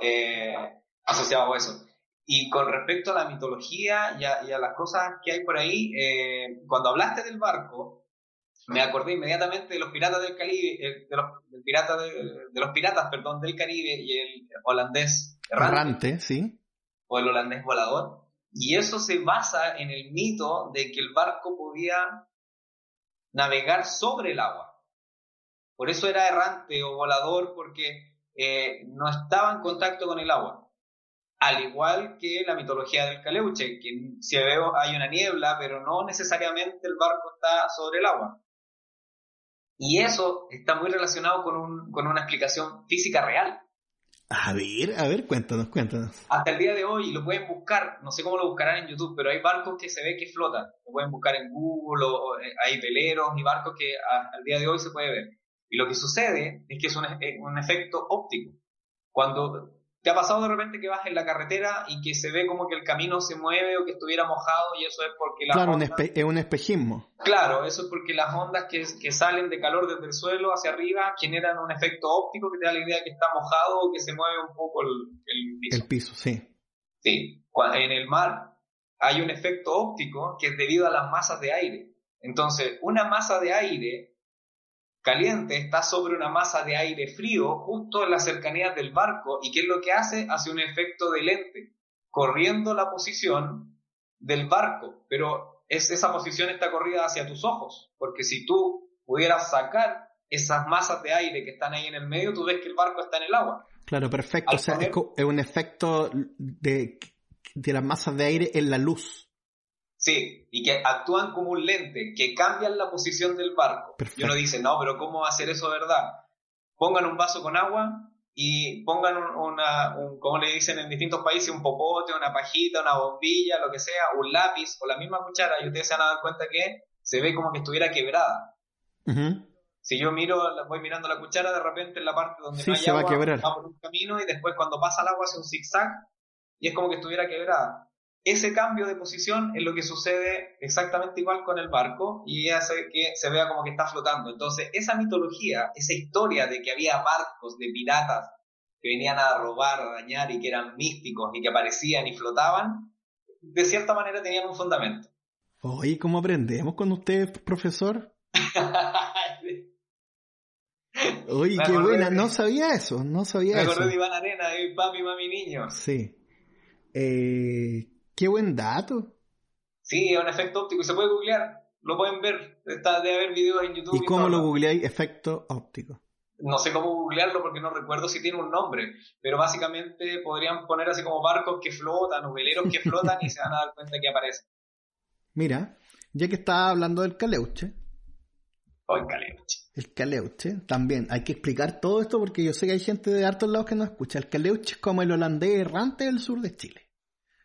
eh, asociado a eso. Y con respecto a la mitología y a, y a las cosas que hay por ahí, eh, cuando hablaste del barco, me acordé inmediatamente de los piratas del Caribe, eh, de, los, del pirata de, de los piratas, perdón, del Caribe y el holandés errante, Errante, sí. o el holandés volador. Y eso se basa en el mito de que el barco podía navegar sobre el agua. Por eso era errante o volador, porque eh, no estaba en contacto con el agua. Al igual que la mitología del Caleuche, que si veo hay una niebla, pero no necesariamente el barco está sobre el agua. Y eso está muy relacionado con, un, con una explicación física real. A ver, a ver, cuéntanos, cuéntanos. Hasta el día de hoy lo pueden buscar, no sé cómo lo buscarán en YouTube, pero hay barcos que se ve que flotan. Lo pueden buscar en Google, o, o, eh, hay veleros y barcos que a- al día de hoy se puede ver. Y lo que sucede es que es un, un efecto óptico. Cuando te ha pasado de repente que vas en la carretera y que se ve como que el camino se mueve o que estuviera mojado y eso es porque las Claro, ondas- es un espejismo. Claro, eso es porque las ondas que, que salen de calor desde el suelo hacia arriba generan un efecto óptico que te da la idea de que está mojado o que se mueve un poco el, el piso. El piso, sí. Sí, en el mar hay un efecto óptico que es debido a las masas de aire. Entonces, una masa de aire caliente está sobre una masa de aire frío justo en las cercanías del barco y ¿qué es lo que hace? Hace un efecto de lente, corriendo la posición del barco, pero es esa posición está corrida hacia tus ojos, porque si tú pudieras sacar esas masas de aire que están ahí en el medio, tú ves que el barco está en el agua. Claro, perfecto. o sea, es, un efecto de, de las masas de aire en la luz. Sí, y que actúan como un lente, que cambian la posición del barco. Y uno dice, no, pero ¿cómo hacer eso verdad? Pongan un vaso con agua y pongan una, un, como le dicen en distintos países, un popote, una pajita, una bombilla, lo que sea, un lápiz o la misma cuchara, y ustedes se van a dar cuenta que se ve como que estuviera quebrada. Si yo miro, voy mirando la cuchara, de repente en la parte donde no hay se agua, va a quebrar. va por un camino y después cuando pasa el agua hace un zigzag y es como que estuviera quebrada. Ese cambio de posición es lo que sucede exactamente igual con el barco y hace que se vea como que está flotando. Entonces, esa mitología, esa historia de que había barcos de piratas que venían a robar, a dañar y que eran místicos y que aparecían y flotaban, de cierta manera tenían un fundamento. Oye, ¿cómo aprendemos con usted, profesor? Oye, qué buena, no sabía eso, no sabía me eso. Me acordé de Iván Arena, de papi, mami, niño. Sí. Eh, qué buen dato. Sí, es un efecto óptico y se puede googlear, lo pueden ver, está de haber videos en YouTube. ¿Y cómo lo googleáis? Efecto óptico. No sé cómo googlearlo porque no recuerdo si tiene un nombre, pero básicamente podrían poner así como barcos que flotan o veleros que flotan y se van a dar cuenta que aparecen. Mira, ya que estaba hablando del caleuche. Oh, el caleuche. El caleuche, también hay que explicar todo esto porque yo sé que hay gente de hartos lados que no escucha. El caleuche es como el holandés errante del sur de Chile.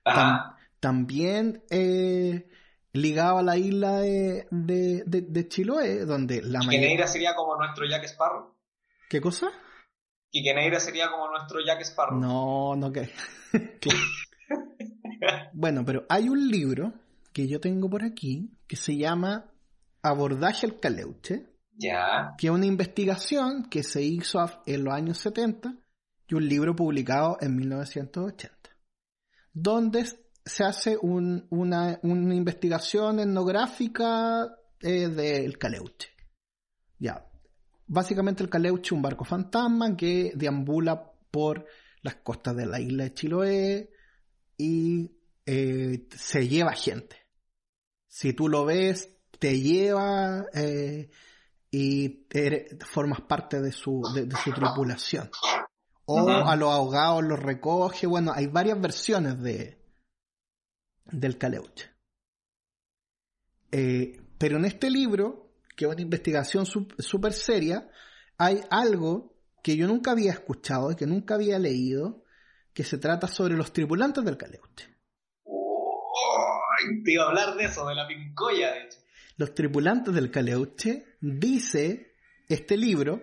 Tam también eh, ligado a la isla de, de, de, Chiloé, donde la mayoría... sería como nuestro Jack Sparrow. ¿Qué cosa? Quique sería como nuestro Jack Sparrow. No, no que. bueno, pero hay un libro que yo tengo por aquí que se llama Abordaje al Caleuche. Ya. Que es una investigación que se hizo en los años 70 y un libro publicado en 1980. Donde se hace una, investigación etnográfica eh, del Caleuche. Ya. Básicamente el Caleuche es un barco fantasma que deambula por las costas de la isla de Chiloé y eh, se lleva gente. Si tú lo ves, te lleva eh, y formas parte de su, de, su tripulación. O a los ahogados los recoge. Bueno, hay varias versiones de del Caleuche. Eh, pero en este libro, que es una investigación súper seria, hay algo que yo nunca había escuchado y que nunca había leído, que se trata sobre los tripulantes del Caleuche. te iba a hablar de eso, de la pincoya, de hecho. Los tripulantes del Caleuche, dice este libro,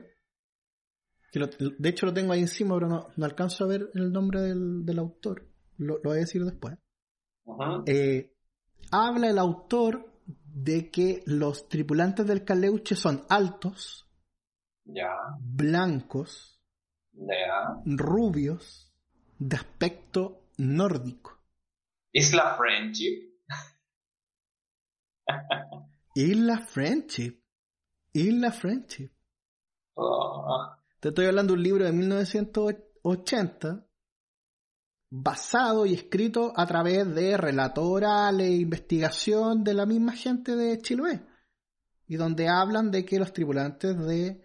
que de hecho lo tengo ahí encima, pero no, no alcanzo a ver el nombre del, autor, lo, voy a decir después. Eh, habla el autor de que los tripulantes del Caleuche son altos, blancos, rubios, de aspecto nórdico. ¿Isla Friendship? Isla Friendship. Isla Friendship. Oh. Te estoy hablando de un libro de 1980 basado y escrito a través de relatos orales e investigación de la misma gente de Chiloé y donde hablan de que los tripulantes de,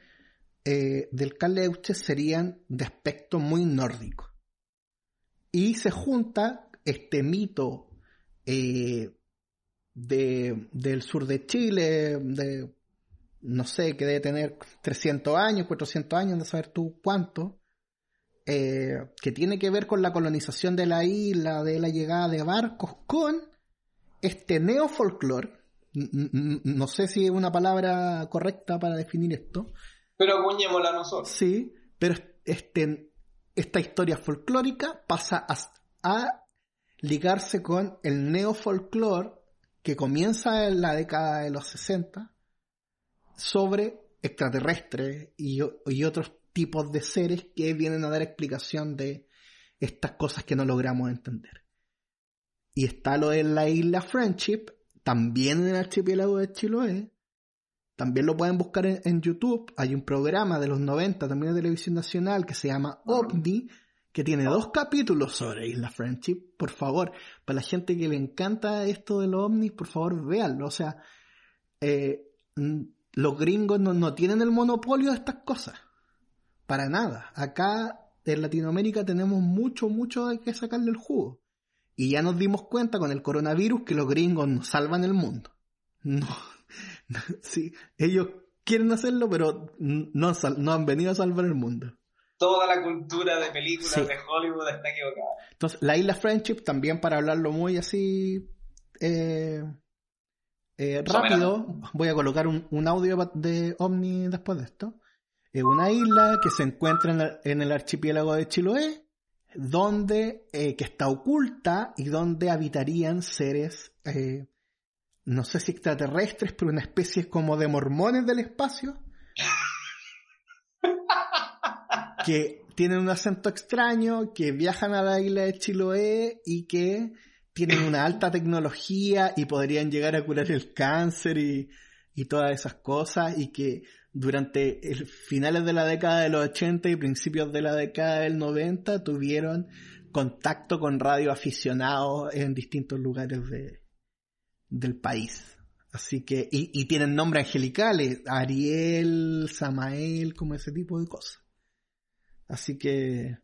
eh, del Caleuche serían de aspecto muy nórdico. Y se junta este mito eh, de, del sur de Chile, de no sé, que debe tener 300 años, 400 años, no saber tú cuánto, eh, que tiene que ver con la colonización de la isla, de la llegada de barcos, con este neofolclore, no sé si es una palabra correcta para definir esto. Pero acuñémosla nosotros. Sí, pero este, esta historia folclórica pasa a, a ligarse con el neofolclore que comienza en la década de los 60 sobre extraterrestres y, otros tipos de seres que vienen a dar explicación de estas cosas que no logramos entender. Y está lo de la isla Friendship, también en el archipiélago de Chiloé. También lo pueden buscar en, YouTube. Hay un programa de los 90 también de televisión nacional que se llama OVNI, que tiene dos capítulos sobre Isla Friendship. Por favor, para la gente que le encanta esto de los ovnis, por favor, véanlo. O sea, eh, los gringos no, no tienen el monopolio de estas cosas. Para nada. Acá en Latinoamérica tenemos mucho, mucho que sacarle el jugo. Y ya nos dimos cuenta con el coronavirus que los gringos nos salvan el mundo. No, sí, ellos quieren hacerlo, pero no, no han venido a salvar el mundo. Toda la cultura de películas de Hollywood está equivocada. Entonces, la isla Friendship, también para hablarlo muy así eh, eh, rápido, voy a colocar un, audio de OVNI después de esto. Es una isla que se encuentra en el, archipiélago de Chiloé, donde, eh, que está oculta y donde habitarían seres, no sé si extraterrestres, pero una especie como de mormones del espacio. que tienen un acento extraño, que viajan a la isla de Chiloé y que tienen una alta tecnología y podrían llegar a curar el cáncer y, todas esas cosas y que durante el, finales de la década de los 80 y principios de la década del 90 tuvieron contacto con radioaficionados en distintos lugares de, del país. Así que, y, y tienen nombres angelicales, Ariel, Samael, como ese tipo de cosas. Así que,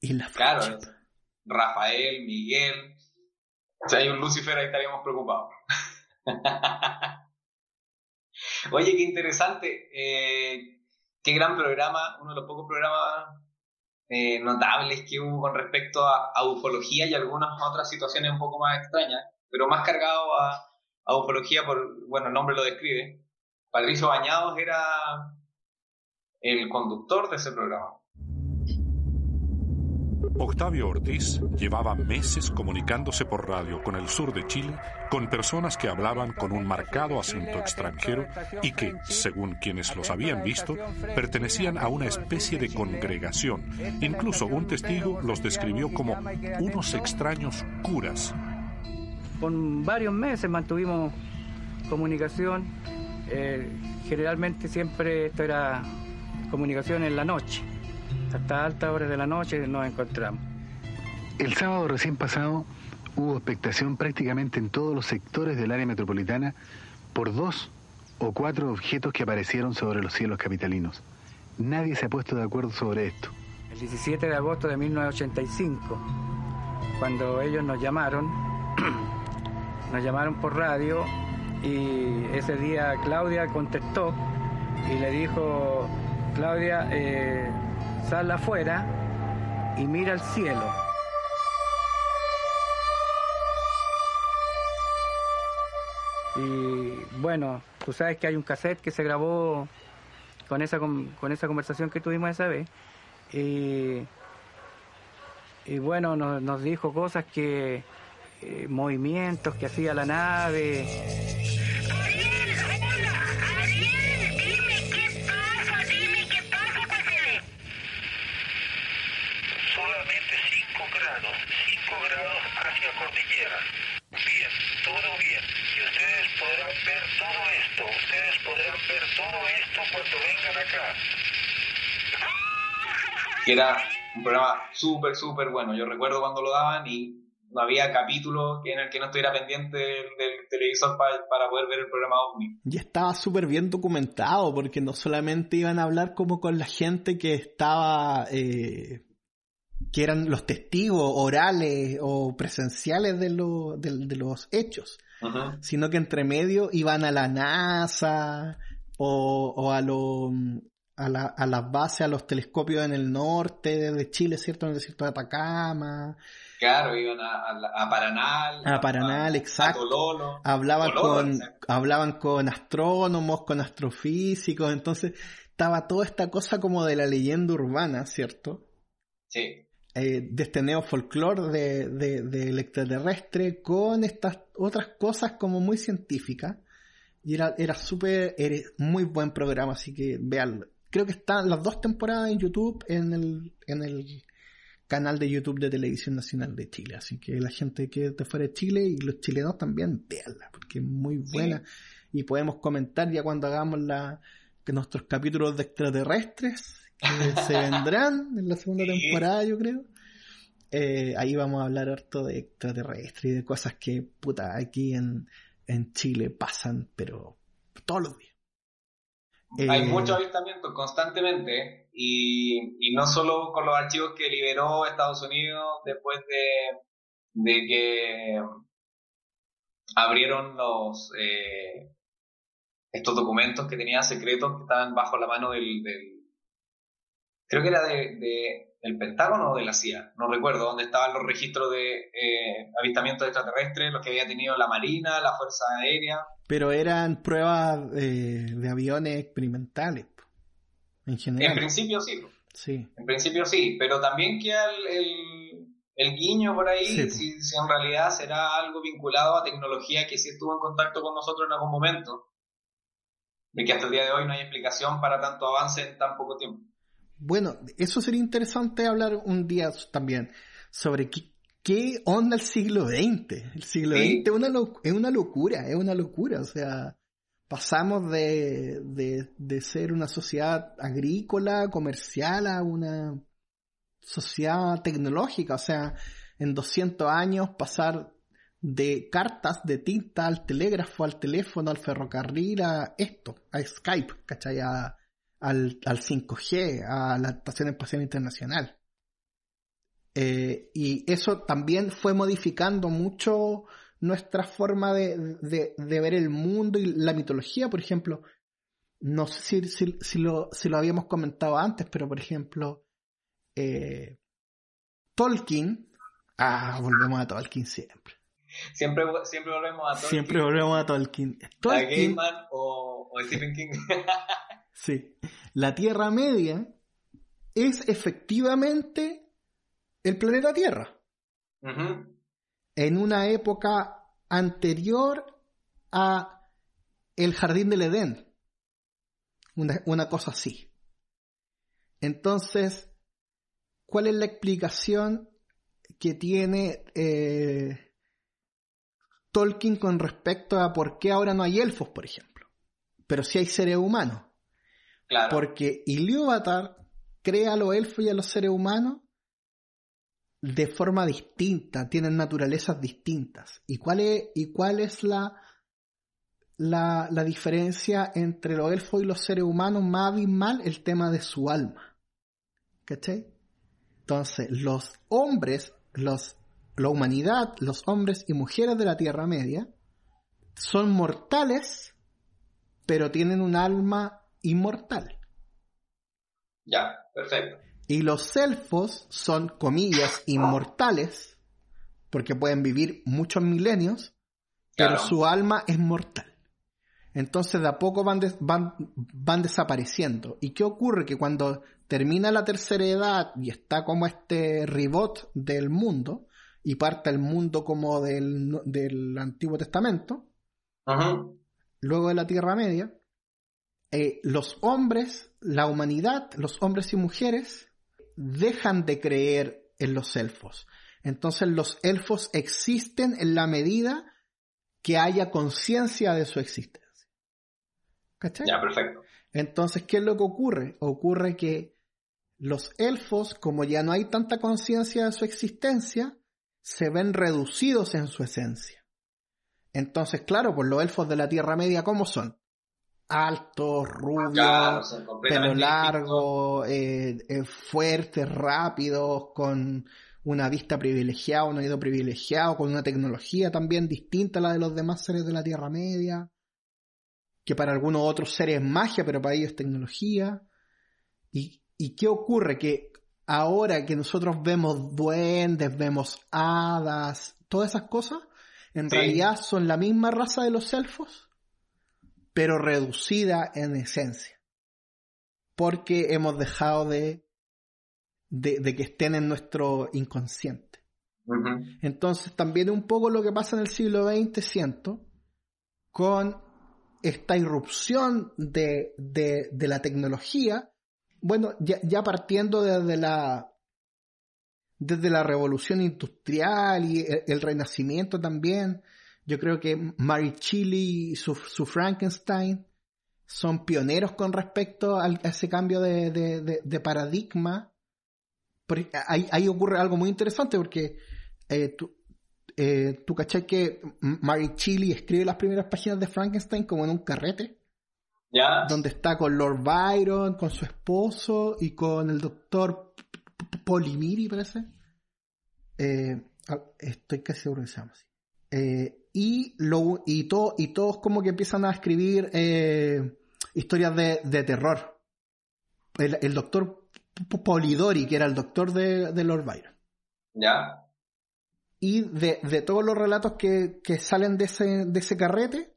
y la Claro, Rafael, Miguel, si hay un Lucifer, ahí estaríamos preocupados. Oye, qué interesante. Eh, qué gran programa, uno de los pocos programas eh, notables que hubo con respecto a, ufología y algunas otras situaciones un poco más extrañas, pero más cargado a, a ufología por, bueno, el nombre lo describe. Patricio Bañados era el conductor de ese programa. Octavio Ortiz llevaba meses comunicándose por radio con el sur de Chile con personas que hablaban con un marcado acento extranjero y que, según quienes los habían visto, pertenecían a una especie de congregación. Incluso un testigo los describió como unos extraños curas. Con varios meses mantuvimos comunicación. Eh, generalmente siempre esto era comunicación en la noche hasta altas horas de la noche nos encontramos. El sábado recién pasado hubo expectación prácticamente en todos los sectores del área metropolitana por dos o cuatro objetos que aparecieron sobre los cielos capitalinos. Nadie se ha puesto de acuerdo sobre esto. El 17 de agosto de 1985, cuando ellos nos llamaron, nos llamaron por radio y ese día Claudia contestó y le dijo, Claudia, eh, sal afuera y mira al cielo. Y bueno, tú sabes que hay un cassette que se grabó con esa, con, esa conversación que tuvimos esa vez. Y, bueno, nos, dijo cosas que, eh, movimientos que hacía la nave. Que era un programa súper, súper bueno. Yo recuerdo cuando lo daban y no había capítulo en el que no estuviera pendiente del, televisor para poder ver el programa OVNI. Y estaba súper bien documentado, porque no solamente iban a hablar como con la gente que estaba, eh, que eran los testigos orales o presenciales de, de, los hechos, sino que entre medio iban a la NASA o, o a los a, la, a las bases, a los telescopios en el norte de Chile, ¿cierto? En el desierto de Atacama. Claro, iban a, a, Paranal. A Paranal, exacto. Hablaban, con, hablaban con astrónomos, con astrofísicos, entonces estaba toda esta cosa como de la leyenda urbana, ¿cierto? Sí. Eh, de este neofolclore de, de, del extraterrestre con estas otras cosas como muy científicas. Y era, era súper, era muy buen programa, así que veanlo creo que están las dos temporadas en YouTube, en el, en el canal de YouTube de Televisión Nacional de Chile. Así que la gente que de fuera de Chile y los chilenos también, véanla, porque es muy buena. Y podemos comentar ya cuando hagamos la, que nuestros capítulos de extraterrestres que se vendrán en la segunda temporada, yo creo. eh, ahí vamos a hablar harto de extraterrestre y de cosas que, puta, aquí en, en Chile pasan, pero todos los días. Hay Eh, muchos avistamientos constantemente y, y no solo con los archivos que liberó Estados Unidos después de, de que abrieron los eh, estos documentos que tenían secretos que estaban bajo la mano del, del- creo que era de, de- del Pentágono o de la CIA, no recuerdo, donde estaban los registros de eh, avistamientos extraterrestres, los que había tenido la Marina, la Fuerza Aérea. Pero eran pruebas eh, de aviones experimentales, en general. En principio sí, Sí. En principio sí, pero también queda el, el, el guiño por ahí, Sí. si, si en realidad será algo vinculado a tecnología que sí estuvo en contacto con nosotros en algún momento. De que hasta el día de hoy no hay explicación para tanto avance en tan poco tiempo. Bueno, eso sería interesante hablar un día también sobre qué, qué onda el siglo XX. El siglo Sí. XX es una, es una locura, es una locura. O sea, pasamos de, de, de ser una sociedad agrícola, comercial, a una sociedad tecnológica. O sea, en 200 años pasar de cartas, de tinta al telégrafo, al teléfono, al ferrocarril, a esto, a Skype, ¿cachai? A- al, al 5G, a la Estación Espacial Internacional. Eh, y eso también fue modificando mucho nuestra forma de, de- de ver el mundo y la mitología, por ejemplo. No sé si, si- si lo, si lo habíamos comentado antes, pero por ejemplo, eh, Tolkien, ah, volvemos a Tolkien siempre. Siempre, siempre volvemos a Tolkien, Siempre volvemos a Tolkien. a Tolkien, Gaiman o, o Stephen King. Sí. La Tierra Media es efectivamente el planeta Tierra. En una época anterior a el Jardín del Edén. Una, una cosa así. Entonces, ¿cuál es la explicación que tiene eh, Tolkien con respecto a por qué ahora no hay elfos, por ejemplo? Pero sí hay seres humanos. Porque Ilúvatar crea a los elfos y a los seres humanos de forma distinta, tienen naturalezas distintas. ¿Y cuál es, la, diferencia entre los elfos y los seres humanos más abismal? El tema de su alma. ¿Cachai? Entonces, los hombres, la humanidad, los hombres y mujeres de la Tierra Media, son mortales, pero tienen un alma inmortal. Ya, perfecto. Y los elfos son, comillas, inmortales, porque pueden vivir muchos milenios, pero su alma es mortal. Entonces de a poco van, van, van desapareciendo. ¿Y qué ocurre? Que cuando termina la tercera edad y está como este ribot del mundo, y parte el mundo como del, del Antiguo Testamento, luego de la Tierra Media, eh, los hombres, la humanidad, los hombres y mujeres, dejan de creer en los elfos. Entonces los elfos existen en la medida que haya conciencia de su existencia. ¿Cachai? Ya, perfecto. Entonces, ¿qué es lo que ocurre? Ocurre que los elfos, como ya no hay tanta conciencia de su existencia, se ven reducidos en su esencia. Entonces, claro, pues los elfos de la Tierra Media, ¿cómo son? Altos, rubios, Claro, son pelo largo, eh, eh, fuertes, rápidos, con una vista privilegiada, un oído privilegiado, con una tecnología también distinta a la de los demás seres de la Tierra Media, que para algunos otros seres es magia, pero para ellos es tecnología. ¿Y, y qué ocurre? Que ahora que nosotros vemos duendes, vemos hadas, todas esas cosas, en Sí. realidad son la misma raza de los elfos, pero reducida en esencia. Porque hemos dejado de, de, de que estén en nuestro inconsciente. Entonces también un poco lo que pasa en el siglo XX, siento, con esta irrupción de, de, de la tecnología, bueno, ya, ya partiendo desde la, desde la revolución industrial y el, el renacimiento también, yo creo que Mary Shelley y su, su Frankenstein son pioneros con respecto a ese cambio de, de- de- de paradigma ahí, ahí ocurre algo muy interesante porque eh, tú, eh, tú cachai que Mary Chili escribe las primeras páginas de Frankenstein como en un carrete. ¿Ya? Donde está con Lord Byron, con su esposo y con el doctor Polimiri, parece. Eh, ah, estoy casi seguro que se llama así. Eh, y, lo, y, todo, y todos como que empiezan a escribir eh, historias de, de terror. El, el, doctor Polidori, que era el doctor de, de Lord Byron. ¿Ya? Y de, de todos los relatos que, que, salen de ese, de ese carrete,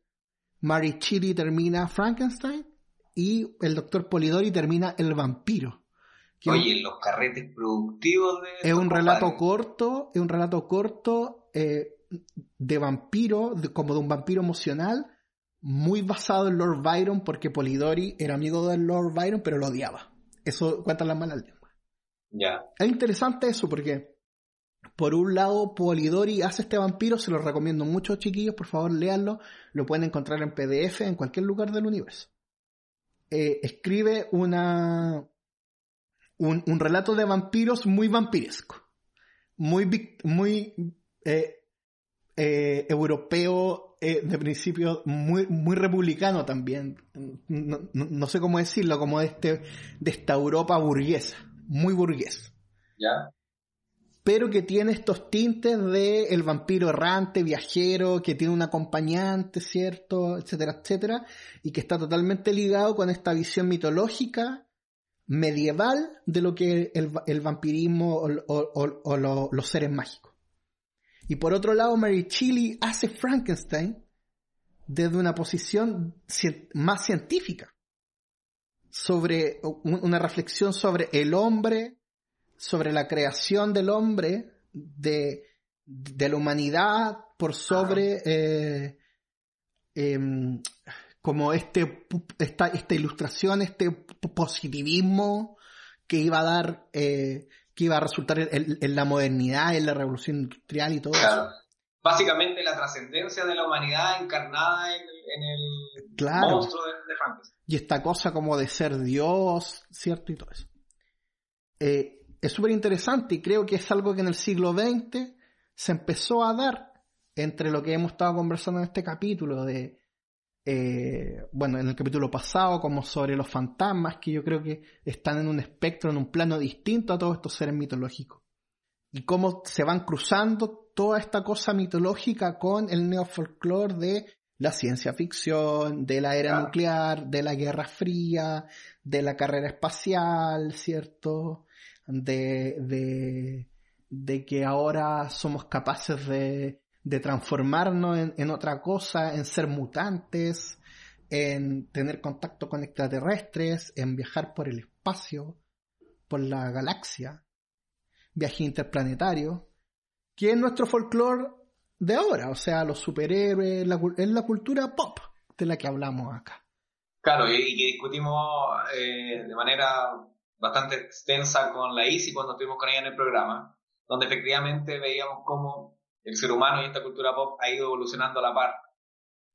Mary termina Frankenstein y el doctor Polidori termina El vampiro. Oye, los carretes productivos de... Es un relato corto, es un relato corto eh, de vampiro, de, como de un vampiro emocional, muy basado en Lord Byron, porque Polidori era amigo de Lord Byron, pero lo odiaba. Eso cuenta las malas lenguas. Ya. Es interesante eso, porque por un lado, Polidori hace este vampiro, se lo recomiendo mucho, chiquillos, por favor, léanlo. Lo pueden encontrar en PDF en cualquier lugar del universo. Eh, escribe una, un, un, relato de vampiros muy vampiresco. Muy, muy eh, eh, europeo, de principio, muy, muy republicano también. No, no, no, sé cómo decirlo, como de, este, de esta Europa burguesa. Muy burgués. ¿Ya? pero que tiene estos tintes de el vampiro errante, viajero, que tiene un acompañante, ¿cierto? etcétera, etcétera, y que está totalmente ligado con esta visión mitológica medieval de lo que el, el vampirismo o, o, o lo, los seres mágicos. Y por otro lado, Mary Shelley hace Frankenstein desde una posición más científica, sobre una reflexión sobre el hombre, sobre la creación del hombre, de, de la humanidad, por sobre eh, eh, como este, esta, esta ilustración, este positivismo que iba a dar, eh, que iba a resultar en, en, la modernidad, en la revolución industrial y todo claro. eso. Básicamente la trascendencia de la humanidad encarnada en, en el claro. monstruo de, de Frankenstein. Y esta cosa como de ser Dios, ¿cierto? Y todo eso. Eh, es súper interesante y creo que es algo que en el siglo XX se empezó a dar entre lo que hemos estado conversando en este capítulo de, eh, bueno, en el capítulo pasado, como sobre los fantasmas, que yo creo que están en un espectro, en un plano distinto a todos estos seres mitológicos. Y cómo se van cruzando toda esta cosa mitológica con el neofolclore de la ciencia ficción, de la era nuclear, de la Guerra Fría, de la carrera espacial, ¿cierto? de, de, de que ahora somos capaces de, de transformarnos en, en, otra cosa, en ser mutantes, en tener contacto con extraterrestres, en viajar por el espacio, por la galaxia, viaje interplanetario, que es nuestro folclore de ahora, o sea, los superhéroes, la, es la cultura pop de la que hablamos acá. Claro, y, que discutimos eh, de manera bastante extensa con la ICI cuando estuvimos con ella en el programa, donde efectivamente veíamos cómo el ser humano y esta cultura pop ha ido evolucionando a la par.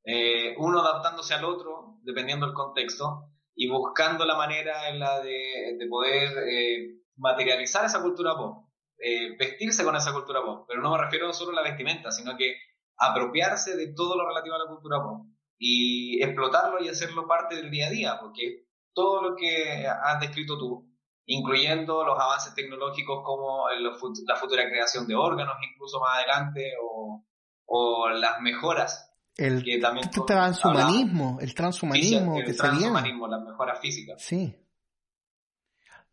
Eh, uno adaptándose al otro, dependiendo del contexto, y buscando la manera en la de, de poder eh, materializar esa cultura pop, eh, vestirse con esa cultura pop. Pero no me refiero solo a la vestimenta, sino que apropiarse de todo lo relativo a la cultura pop y explotarlo y hacerlo parte del día a día, porque todo lo que has descrito tú, incluyendo los avances tecnológicos como la futura creación de órganos incluso más adelante o, o las mejoras el que también transhumanismo, el transhumanismo el que transhumanismo, las mejoras físicas. Sí.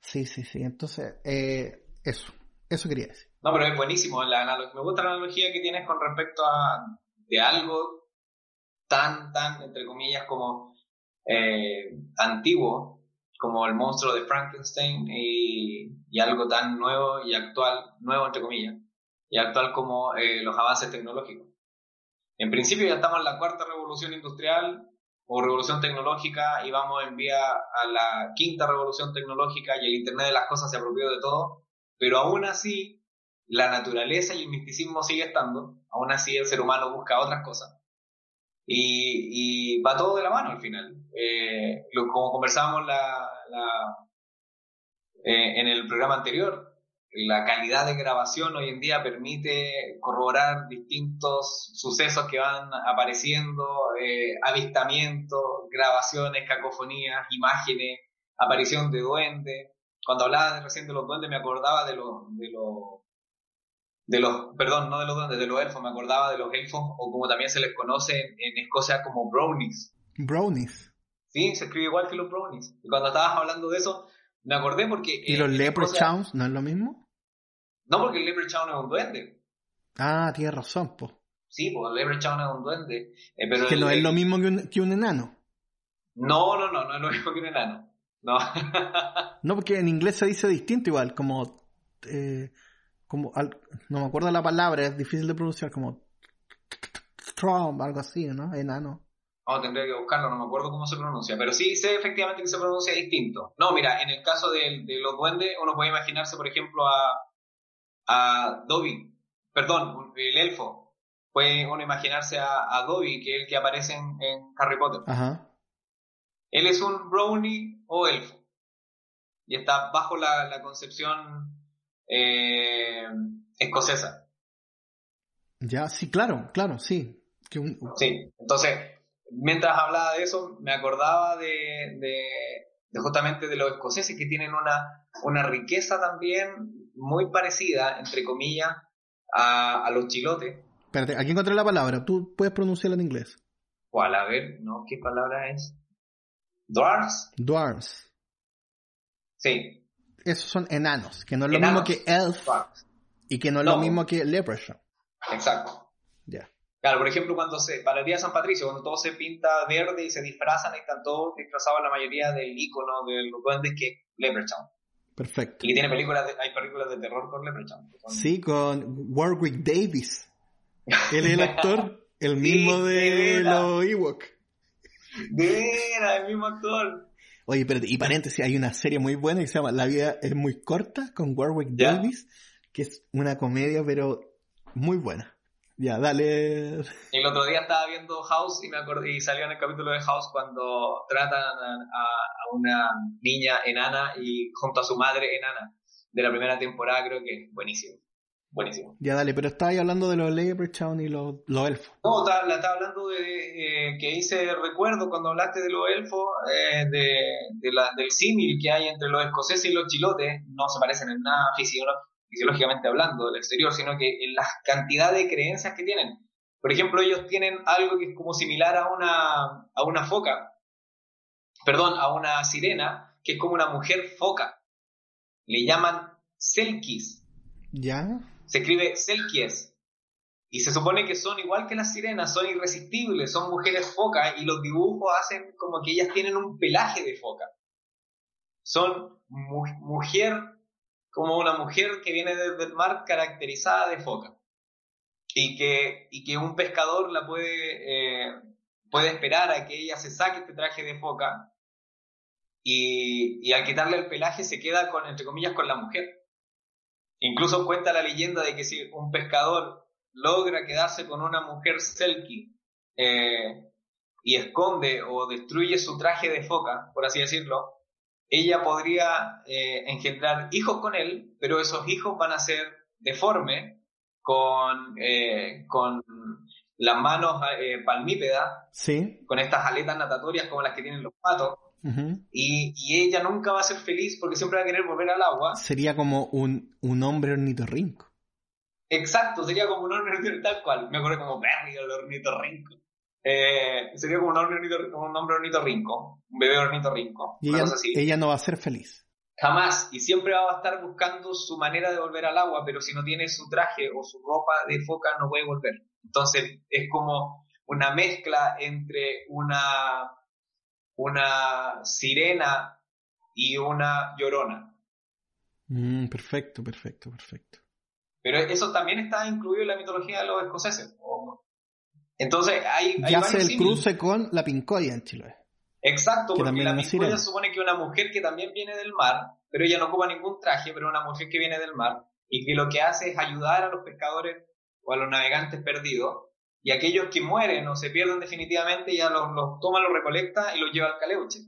Sí, sí, sí. Entonces, eh, eso, eso quería decir. No, pero es buenísimo. La me gusta la analogía que tienes con respecto a de algo tan, tan, entre comillas, como eh, antiguo, como el monstruo de Frankenstein y, algo tan nuevo y actual, nuevo entre comillas, y actual como eh, los avances tecnológicos. En principio ya estamos en la cuarta revolución industrial o revolución tecnológica y vamos en vía a la quinta revolución tecnológica y el Internet de las Cosas se apropió de todo, pero aún así la naturaleza y el misticismo sigue estando, aún así el ser humano busca otras cosas. Y, y va todo de la mano al final. Eh, como conversábamos la, eh, en el programa anterior, la calidad de grabación hoy en día permite corroborar distintos sucesos que van apareciendo, eh, avistamientos, grabaciones, cacofonías, imágenes, aparición de duendes. Cuando hablaba recién de los duendes me acordaba de los, de los, de los, perdón, no de los duendes, de los elfos, me acordaba de los elfos o como también se les conoce en, Escocia como brownies. Brownies. Sí, se escribe igual que los brownies. Y cuando estabas hablando de eso, me acordé porque... ¿Y los leprechauns no es lo mismo? No, porque el leprechaun es un duende. Ah, tienes razón, pues. Sí, pues el leprechaun es un duende. Eh, pero que no es lo mismo que un, que un enano. No, no, no, no es lo mismo que un enano. No. no, porque en inglés se dice distinto igual, como... Eh, como no me acuerdo la palabra, es difícil de pronunciar, como... Trump, algo así, ¿no? Enano. No, tendría que buscarlo, no me acuerdo cómo se pronuncia, pero sí sé efectivamente que se pronuncia distinto. No, mira, en el caso de, de los duendes, uno puede imaginarse, por ejemplo, a, a Dobby, perdón, el elfo. Puede uno imaginarse a, a Dobby, que es el que aparece en, Harry Potter. Él es un brownie o elfo. Y está bajo la, concepción eh, escocesa. Ya, sí, claro, claro, sí. Sí, entonces mientras hablaba de eso, me acordaba de, de, justamente de los escoceses que tienen una, una riqueza también muy parecida, entre comillas, a, a los chilotes. Espérate, aquí encontré la palabra, tú puedes pronunciarla en inglés. ¿Cuál? A ver, ¿no? ¿Qué palabra es? Dwarfs. Dwarfs. Sí. Esos son enanos, que no es lo mismo que elf y que no es lo mismo que leprechaun. Exacto. Ya. Claro, por ejemplo, cuando se, para el día de San Patricio, cuando todo se pinta verde y se disfrazan, y están todos disfrazados la mayoría del icono de los duendes que es Leprechaun. Perfecto. Y tiene películas, de, hay películas de terror con Leprechaun. Sí, con Warwick Davis. Él es el actor, el mismo de los Ewok. Era el mismo actor. Oye, pero y paréntesis, hay una serie muy buena que se llama La vida es muy corta con Warwick Davis, que es una comedia, pero muy buena. Ya, dale. El otro día estaba viendo House y me acordé, y salió en el capítulo de House cuando tratan a, una niña enana y junto a su madre enana de la primera temporada, creo que es buenísimo. Buenísimo. Ya dale, pero estaba ahí hablando de los Leprechaun y los, los elfos. No, la estaba hablando de eh, que hice recuerdo cuando hablaste de los elfos, eh, de, la, del símil que hay entre los escoceses y los chilotes. No se parecen en nada físico, fisiológicamente hablando del exterior, sino que en la cantidad de creencias que tienen. Por ejemplo, ellos tienen algo que es como similar a una, a una foca, perdón, a una sirena, que es como una mujer foca. Le llaman selkis. ¿Ya? Se escribe selkies. Y se supone que son igual que las sirenas, son irresistibles, son mujeres foca y los dibujos hacen como que ellas tienen un pelaje de foca. Son mujer como una mujer que viene desde el mar caracterizada de foca y que, y que un pescador la puede, eh, puede esperar a que ella se saque este traje de foca y, al quitarle el pelaje se queda con, entre comillas, con la mujer. Incluso cuenta la leyenda de que si un pescador logra quedarse con una mujer selkie eh, y esconde o destruye su traje de foca, por así decirlo, ella podría eh, engendrar hijos con él, pero esos hijos van a ser deformes, con, eh, con las manos eh, palmípedas, sí. con estas aletas natatorias como las que tienen los patos, y, y, ella nunca va a ser feliz porque siempre va a querer volver al agua. Sería como un, un hombre ornitorrinco. Exacto, sería como un hombre ornitorrinco, tal cual. Me acuerdo como Perry el ornitorrinco. Eh, sería como un, hombre ornitorrinco, un bebé ornitorrinco. Y ella, ella no va a ser feliz. Jamás, y siempre va a estar buscando su manera de volver al agua, pero si no tiene su traje o su ropa de foca no puede volver. Entonces es como una mezcla entre una, una sirena y una llorona. Mm, perfecto, perfecto, perfecto. Pero eso también está incluido en la mitología de los escoceses. Entonces hay, hay ya hace el cruce con la pincoya en Chile. Exacto, porque la pincoya supone que una mujer que también viene del mar, pero ella no ocupa ningún traje, pero una mujer que viene del mar y que lo que hace es ayudar a los pescadores o a los navegantes perdidos y aquellos que mueren o se pierden definitivamente ya los, los toma, los recolecta y los lleva al caleuche.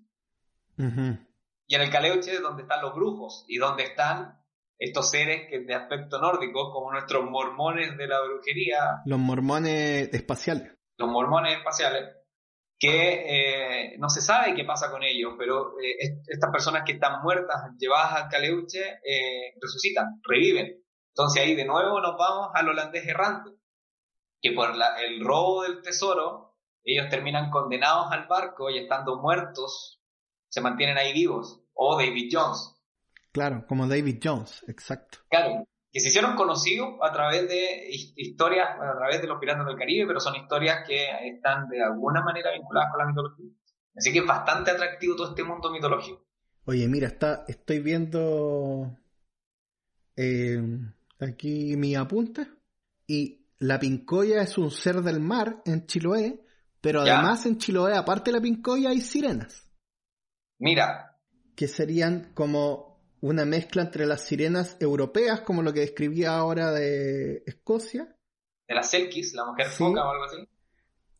Y en el caleuche es donde están los brujos y donde están estos seres que de aspecto nórdico, como nuestros mormones de la brujería. Los mormones espaciales. Los mormones espaciales, que eh, no se sabe qué pasa con ellos, pero eh, estas personas que están muertas, llevadas al Caleuche, eh, resucitan, reviven. Entonces ahí de nuevo nos vamos al holandés errante, que por el robo del tesoro, ellos terminan condenados al barco y estando muertos, se mantienen ahí vivos. O David Jones, Claro, como David Jones, exacto. Claro, que se hicieron conocidos a través de historias, a través de los Piratas del Caribe, pero son historias que están de alguna manera vinculadas con la mitología. Así que es bastante atractivo todo este mundo mitológico. Oye, mira, está, estoy viendo eh, aquí mi apunte y la pincoya es un ser del mar en Chiloé, pero además en Chiloé, aparte de la pincoya, hay sirenas. Mira. Que serían como una mezcla entre las sirenas europeas, como lo que describía ahora de Escocia. De las Selkis, la mujer foca o algo así.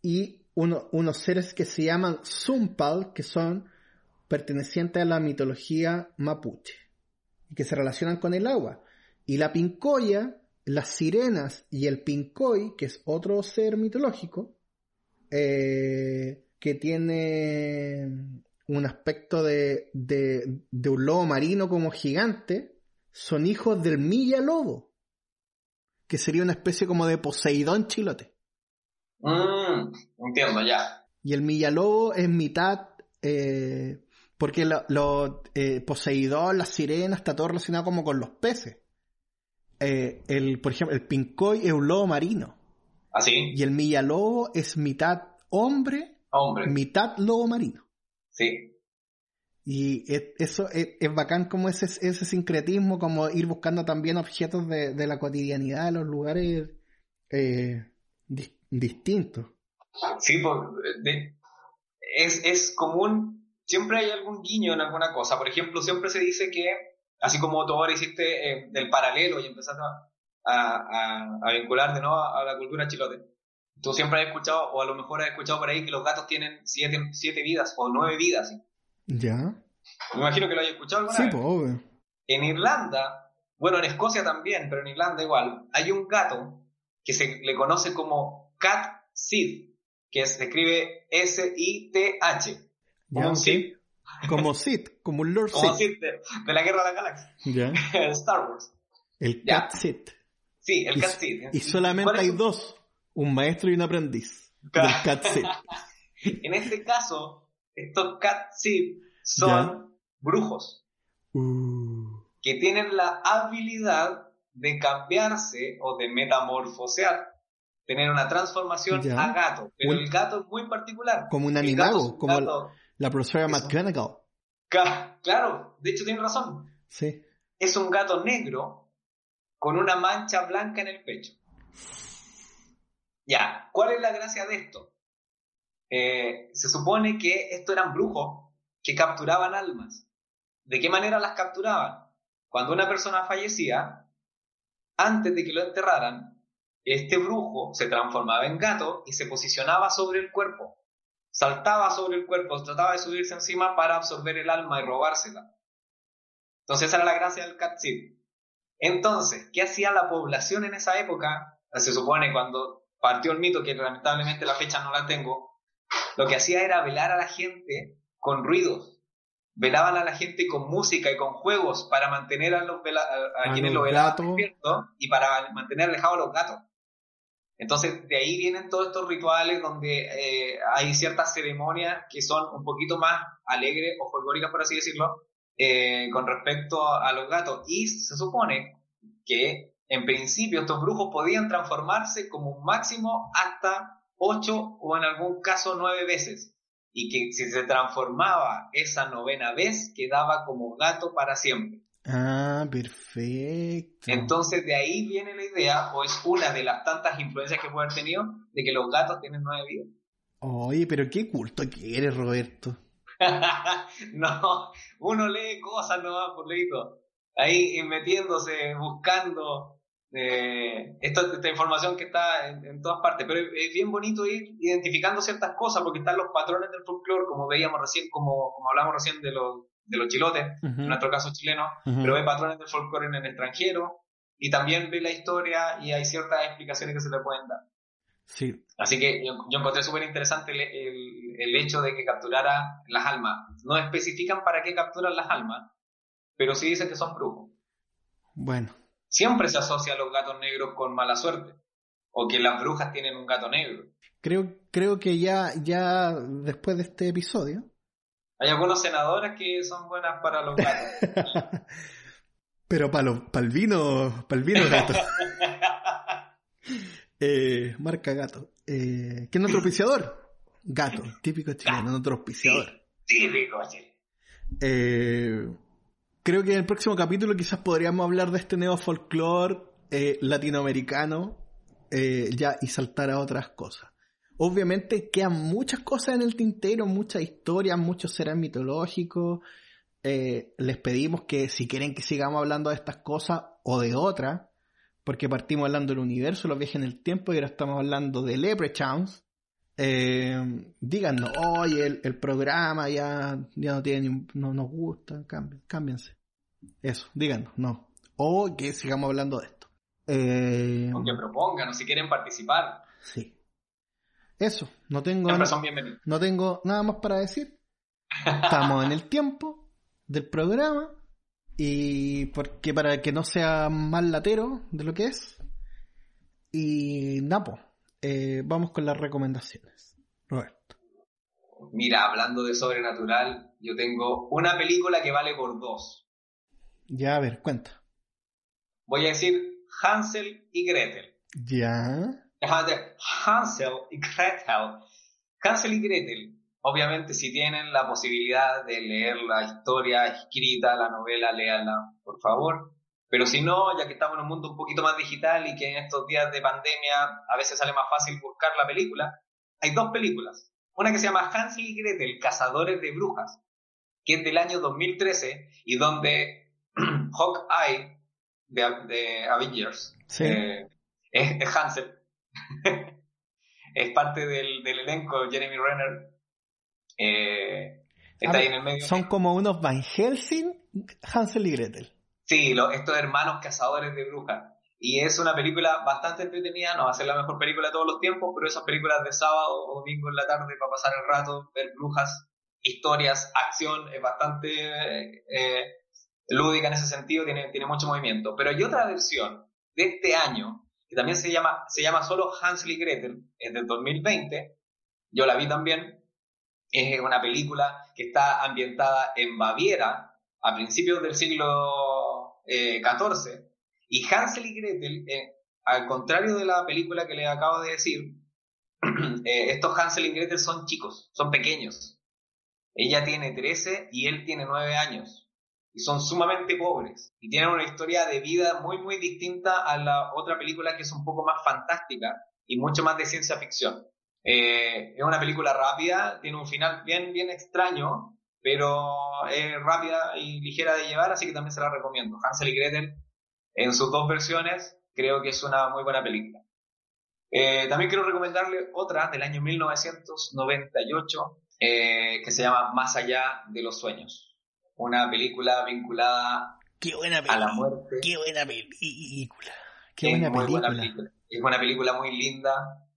Y unos seres que se llaman Zumpal, que son pertenecientes a la mitología mapuche, y que se relacionan con el agua. Y la pincoya, las sirenas y el pincoy, que es otro ser mitológico, eh, que tiene un aspecto de, de, un lobo marino como gigante, son hijos del Milla Lobo, que sería una especie como de Poseidón chilote. Mm, entiendo, ya. Y el Milla Lobo es mitad, eh, porque lo, eh, Poseidón, la sirena, está todo relacionado como con los peces. Eh, el, por ejemplo, el Pincoy es un lobo marino. ¿Así? ¿Ah, y el Milla Lobo es mitad hombre, hombre. mitad lobo marino. Sí. Y eso es, bacán como ese, ese sincretismo, como ir buscando también objetos de, la cotidianidad de los lugares eh, distintos. Sí, es, es común, siempre hay algún guiño en alguna cosa. Por ejemplo, siempre se dice que, así como tú ahora hiciste eh, del paralelo y empezaste a, a, vincular de nuevo a la cultura chilote, Tú siempre has escuchado, o a lo mejor has escuchado por ahí, que los gatos tienen siete, siete vidas o nueve vidas. Ya. Me imagino que lo hayas escuchado alguna sí, Pues, En Irlanda, bueno, en Escocia también, pero en Irlanda igual, hay un gato que se le conoce como Cat Sid, que se escribe S-I-T-H. Como Sid. Como Sid, como un Lord como Sid. de, la Guerra de la Galaxia. Ya. Star Wars. El Cat Sid. Sí, el Cat Sid. Y solamente hay dos un maestro y un aprendiz del cat en este caso, estos cat son brujos uh. que tienen la habilidad de cambiarse o de metamorfosear, tener una transformación a gato, pero el gato es muy particular. Como un animago, como la profesora McGonagall. Claro, de hecho tiene razón. Sí. Es un gato negro con una mancha blanca en el pecho. Ya, ¿cuál es la gracia de esto? Eh, se supone que estos eran brujos que capturaban almas. ¿De qué manera las capturaban? Cuando una persona fallecía, antes de que lo enterraran, este brujo se transformaba en gato y se posicionaba sobre el cuerpo. Saltaba sobre el cuerpo, trataba de subirse encima para absorber el alma y robársela. Entonces esa era la gracia del catsid. Entonces, ¿qué hacía la población en esa época? Se supone cuando partió el mito, que lamentablemente la fecha no la tengo, lo que hacía era velar a la gente con ruidos. Velaban a la gente con música y con juegos para mantener a, los a, quienes lo velaban despiertos y para mantener alejados a los gatos. Entonces, de ahí vienen todos estos rituales donde eh, hay ciertas ceremonias que son un poquito más alegres o folclóricas, por así decirlo, eh, con respecto a los gatos. Y se supone que en principio estos brujos podían transformarse como un máximo hasta ocho o en algún caso nueve veces. Y que si se transformaba esa novena vez, quedaba como gato para siempre. Ah, perfecto. Entonces de ahí viene la idea, o es una de las tantas influencias que puede haber tenido, de que los gatos tienen nueve vidas. Oye, pero qué culto que eres, Roberto. no, uno lee cosas nomás por leído. Ahí metiéndose, buscando eh, esta, información que está en, todas partes, pero es bien bonito ir identificando ciertas cosas porque están los patrones del folclore, como veíamos recién, como, como hablamos recién de los, de los chilotes, en nuestro caso chileno, pero ve patrones del folclore en el extranjero y también ve la historia y hay ciertas explicaciones que se le pueden dar. Sí. Así que yo, encontré súper interesante el, el, hecho de que capturara las almas. No especifican para qué capturan las almas, pero sí dicen que son brujos. Bueno. Siempre se asocia a los gatos negros con mala suerte, o que las brujas tienen un gato negro. Creo, creo que ya, ya después de este episodio. Hay algunos senadores que son buenas para los gatos. Pero para, para el vino, para el vino gato. Eh, marca gato. Eh, ¿Quién es nuestro auspiciador? Gato, típico chileno, nuestro auspiciador. Típico chileno. Eh, creo que en el próximo capítulo quizás podríamos hablar de este neo folclore eh, latinoamericano ya y saltar a otras cosas. Obviamente quedan muchas cosas en el tintero, muchas historias, muchos seres mitológicos. les pedimos que si quieren que sigamos hablando de estas cosas o de otras, porque partimos hablando del universo, los viajes en el tiempo, y ahora estamos hablando de Leprechauns. Eh, díganos, oye, el, programa ya, ya no tiene no nos gusta, cámbiense. Eso, díganos, no. O que sigamos hablando de esto. Eh, o que propongan, o si quieren participar. Sí. Eso, no tengo, no tengo nada más para decir. Estamos en el tiempo del programa. Y porque para que no sea más latero de lo que es. Y Napo, eh, vamos con las recomendaciones. Roberto. Mira, hablando de sobrenatural, yo tengo una película que vale por dos. Ya, a ver, cuenta. Voy a decir Hansel y Gretel. Ya. Hansel y Gretel. Hansel y Gretel Obviamente, si tienen la posibilidad de leer la historia escrita, la novela, léanla, por favor. Pero si no, ya que estamos en un mundo un poquito más digital y que en estos días de pandemia a veces sale más fácil buscar la película, hay dos películas. Una que se llama Hansel y Gretel, Cazadores de Brujas, que es del año 2013 y donde Hawkeye de, de Avengers eh, es, Hansel. es parte del, del elenco, Jeremy Renner eh, está ahí en el medio. Son como unos Van Helsing, Hansel y Gretel. Sí, estos hermanos cazadores de brujas. Y es una película bastante entretenida, no va a ser la mejor película de todos los tiempos, pero esas películas de sábado o domingo en la tarde para pasar el rato, ver brujas, historias, acción, es bastante eh, lúdica en ese sentido, tiene, tiene mucho movimiento. Pero hay otra versión de este año, que también se llama, se llama solo Hansel Gretel, es del 2020, yo la vi también, es una película que está ambientada en Baviera a principios del siglo Eh, y Hansel y Gretel, eh, al contrario de la película que les acabo de decir, eh, estos Hansel y Gretel son chicos, son pequeños. Ella tiene 13 y él tiene 9 años. Y son sumamente pobres. Y tienen una historia de vida muy, muy distinta a la otra película que es un poco más fantástica y mucho más de ciencia ficción. Eh, es una película rápida, tiene un final bien, bien extraño, pero es rápida y ligera de llevar, así que también se la recomiendo. Hansel y Gretel, en sus dos versiones, creo que es una muy buena película. Eh, también quiero recomendarle otra del año 1998 eh, que se llama Más allá de los sueños. Una película vinculada a la muerte. Qué buena película. Qué buena película. Es una película muy linda,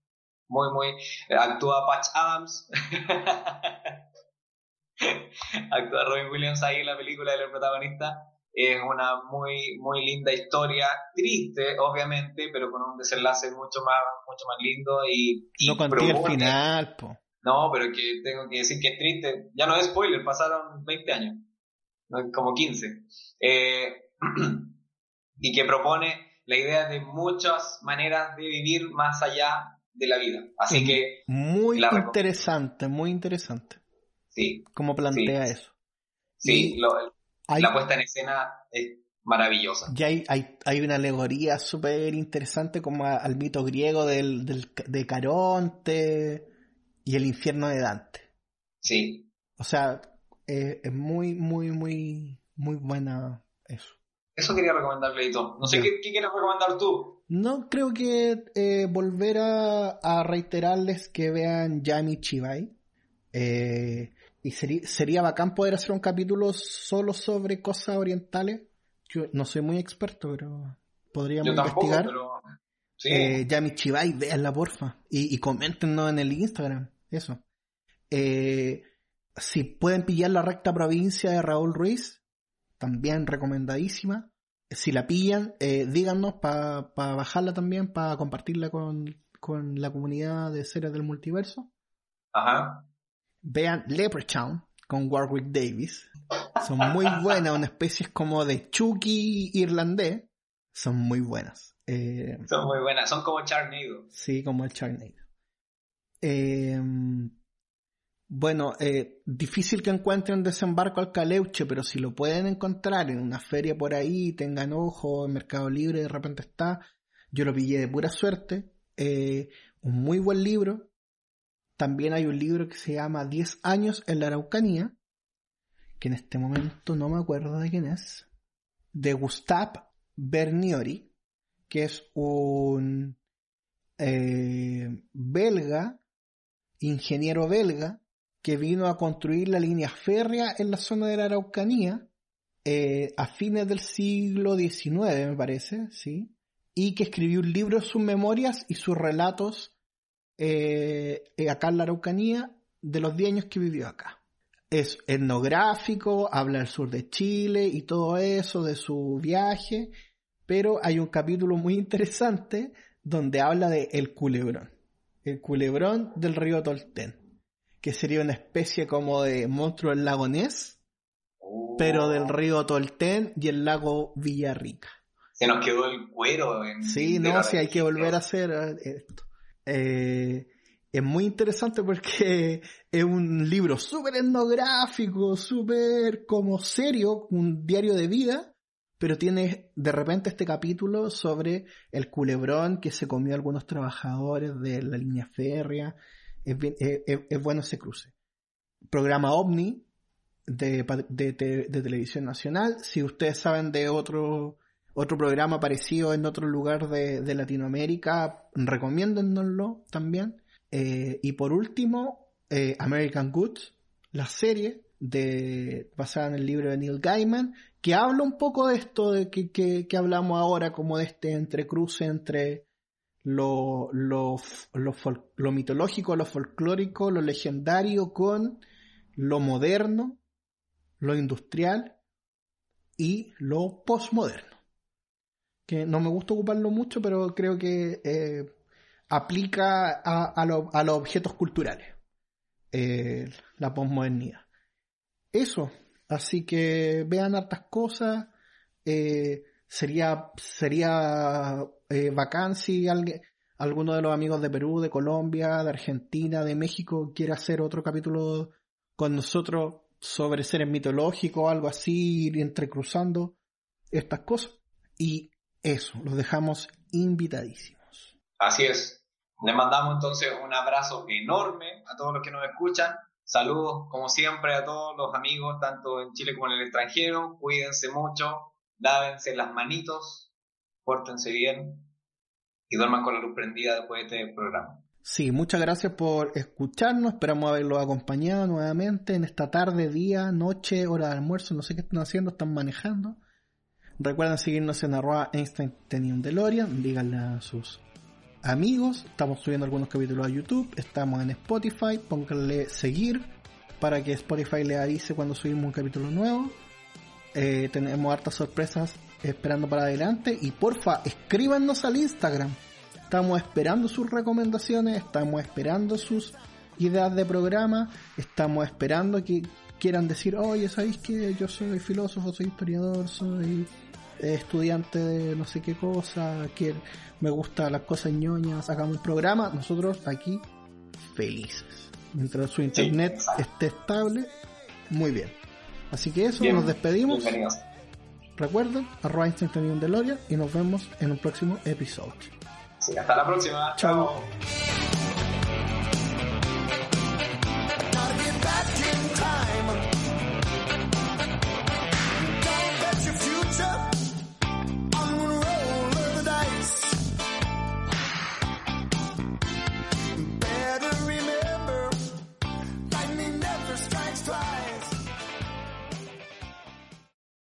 muy, muy. Actúa Patch Adams. actúa Robin Williams ahí en la película del protagonista. Es una muy, muy linda historia, triste, obviamente, pero con un desenlace mucho más, mucho más lindo y. no conté el final, po. No, pero que tengo que decir que es triste. Ya no es spoiler, pasaron 20 años, como 15. Eh, y que propone la idea de muchas maneras de vivir más allá de la vida. Así que... Muy interesante, muy interesante. Sí. Cómo plantea eso. Sí, la puesta en escena es maravillosa. Ya hay, hay, hay una alegoría súper interesante como al mito griego del, de Caronte y el infierno de Dante. Sí. O sea, eh, es muy, muy, muy, muy buena eso. Eso quería recomendarle, Leito. No sé qué, qué, quieres recomendar tú. No, creo que eh, volver a, reiterarles que vean Yami Chibai. Eh, Y sería, sería bacán poder hacer un capítulo solo sobre cosas orientales. Yo no soy muy experto, pero podríamos Yo tampoco, investigar. pero... Sí. Eh, Yami Chivay, véanla porfa. Y, y coméntenos en el Instagram. Eso. Eh, si pueden pillar la recta provincia de Raúl Ruiz, también recomendadísima. Si la pillan, eh, díganos para bajarla también, para compartirla con, con la comunidad de series del multiverso. Ajá. Vean Leprechaun con Warwick Davis. Son muy buenas, una especie como de Chucky irlandés. Son muy buenas. Eh, Son muy buenas, son como Charnado. Sí, como el Charnado. Eh, bueno, eh, difícil que encuentren desembarco al Caleuche, pero si lo pueden encontrar en una feria por ahí, tengan ojo, en Mercado Libre de repente está. Yo lo pillé de pura suerte. Un muy buen libro. También hay un libro que se llama 10 años en la Araucanía, que en este momento no me acuerdo de quién es, de Gustave Berniori, que es un eh, belga, ingeniero belga, que vino a construir la línea férrea en la zona de la Araucanía eh, a fines del siglo XIX, me parece, ¿sí? Y que escribió un libro, sus memorias y sus relatos eh, acá en la Araucanía de los 10 años que vivió acá. Es etnográfico, habla del sur de Chile y todo eso, de su viaje, pero hay un capítulo muy interesante donde habla de el culebrón, el culebrón del río Tolten que sería una especie como de monstruo del lago Ness, pero del río Tolten y el lago Villarrica. Se nos quedó el cuero. En, Sí, no, si hay que volver a hacer eh, esto. Eh, es muy interesante porque es un libro súper etnográfico, súper como serio, un diario de vida, pero tiene de repente este capítulo sobre el culebrón que se comió a algunos trabajadores de la línea férrea es, es, es, bueno ese cruce. Programa OVNI de, de, televisión nacional. Si ustedes saben de otro, otro programa parecido en otro lugar de, Latinoamérica, recomiéndennoslo también. Eh, y por último, eh, American Goods, la serie de, basada en el libro de Neil Gaiman, que habla un poco de esto de que, que, hablamos ahora, como de este entrecruce entre lo, lo, lo, lo, mitológico, lo folclórico, lo legendario con lo moderno, lo industrial y lo postmoderno. Que no me gusta ocuparlo mucho, pero creo que eh, aplica a, a, lo, a, los objetos culturales, eh, la postmodernidad. Eso, así que vean hartas cosas. Eh, sería, sería bacán si alguien, alguno de los amigos de Perú, de Colombia, de Argentina, de México quiere hacer otro capítulo con nosotros sobre seres mitológicos, algo así, entrecruzando estas cosas. Y eso, los dejamos invitadísimos. Así es. Les mandamos entonces un abrazo enorme a todos los que nos escuchan. Saludos, como siempre, a todos los amigos, tanto en Chile como en el extranjero. Cuídense mucho, lávense las manitos, pórtense bien y duerman con la luz prendida después de este programa. Sí, muchas gracias por escucharnos. Esperamos haberlos acompañado nuevamente en esta tarde, día, noche, hora de almuerzo. No sé qué están haciendo, están manejando. Recuerden seguirnos en arroba Einstein DeLorean. Díganle a sus amigos. Estamos subiendo algunos capítulos a YouTube. Estamos en Spotify. Pónganle seguir para que Spotify le avise cuando subimos un capítulo nuevo. Eh, tenemos hartas sorpresas esperando para adelante. Y porfa, escríbanos al Instagram. Estamos esperando sus recomendaciones, estamos esperando sus ideas de programa, estamos esperando que quieran decir, oye, ¿sabéis que yo soy filósofo, soy historiador, soy estudiante de no sé qué cosa, que me gustan las cosas ñoñas, hagamos un programa, nosotros aquí felices. Mientras su internet sí, esté estable, muy bien. Así que eso, bien, nos despedimos. Bienvenidos. Recuerden, arroba Deloria y nos vemos en un próximo episodio. Sí, hasta la próxima. Chao.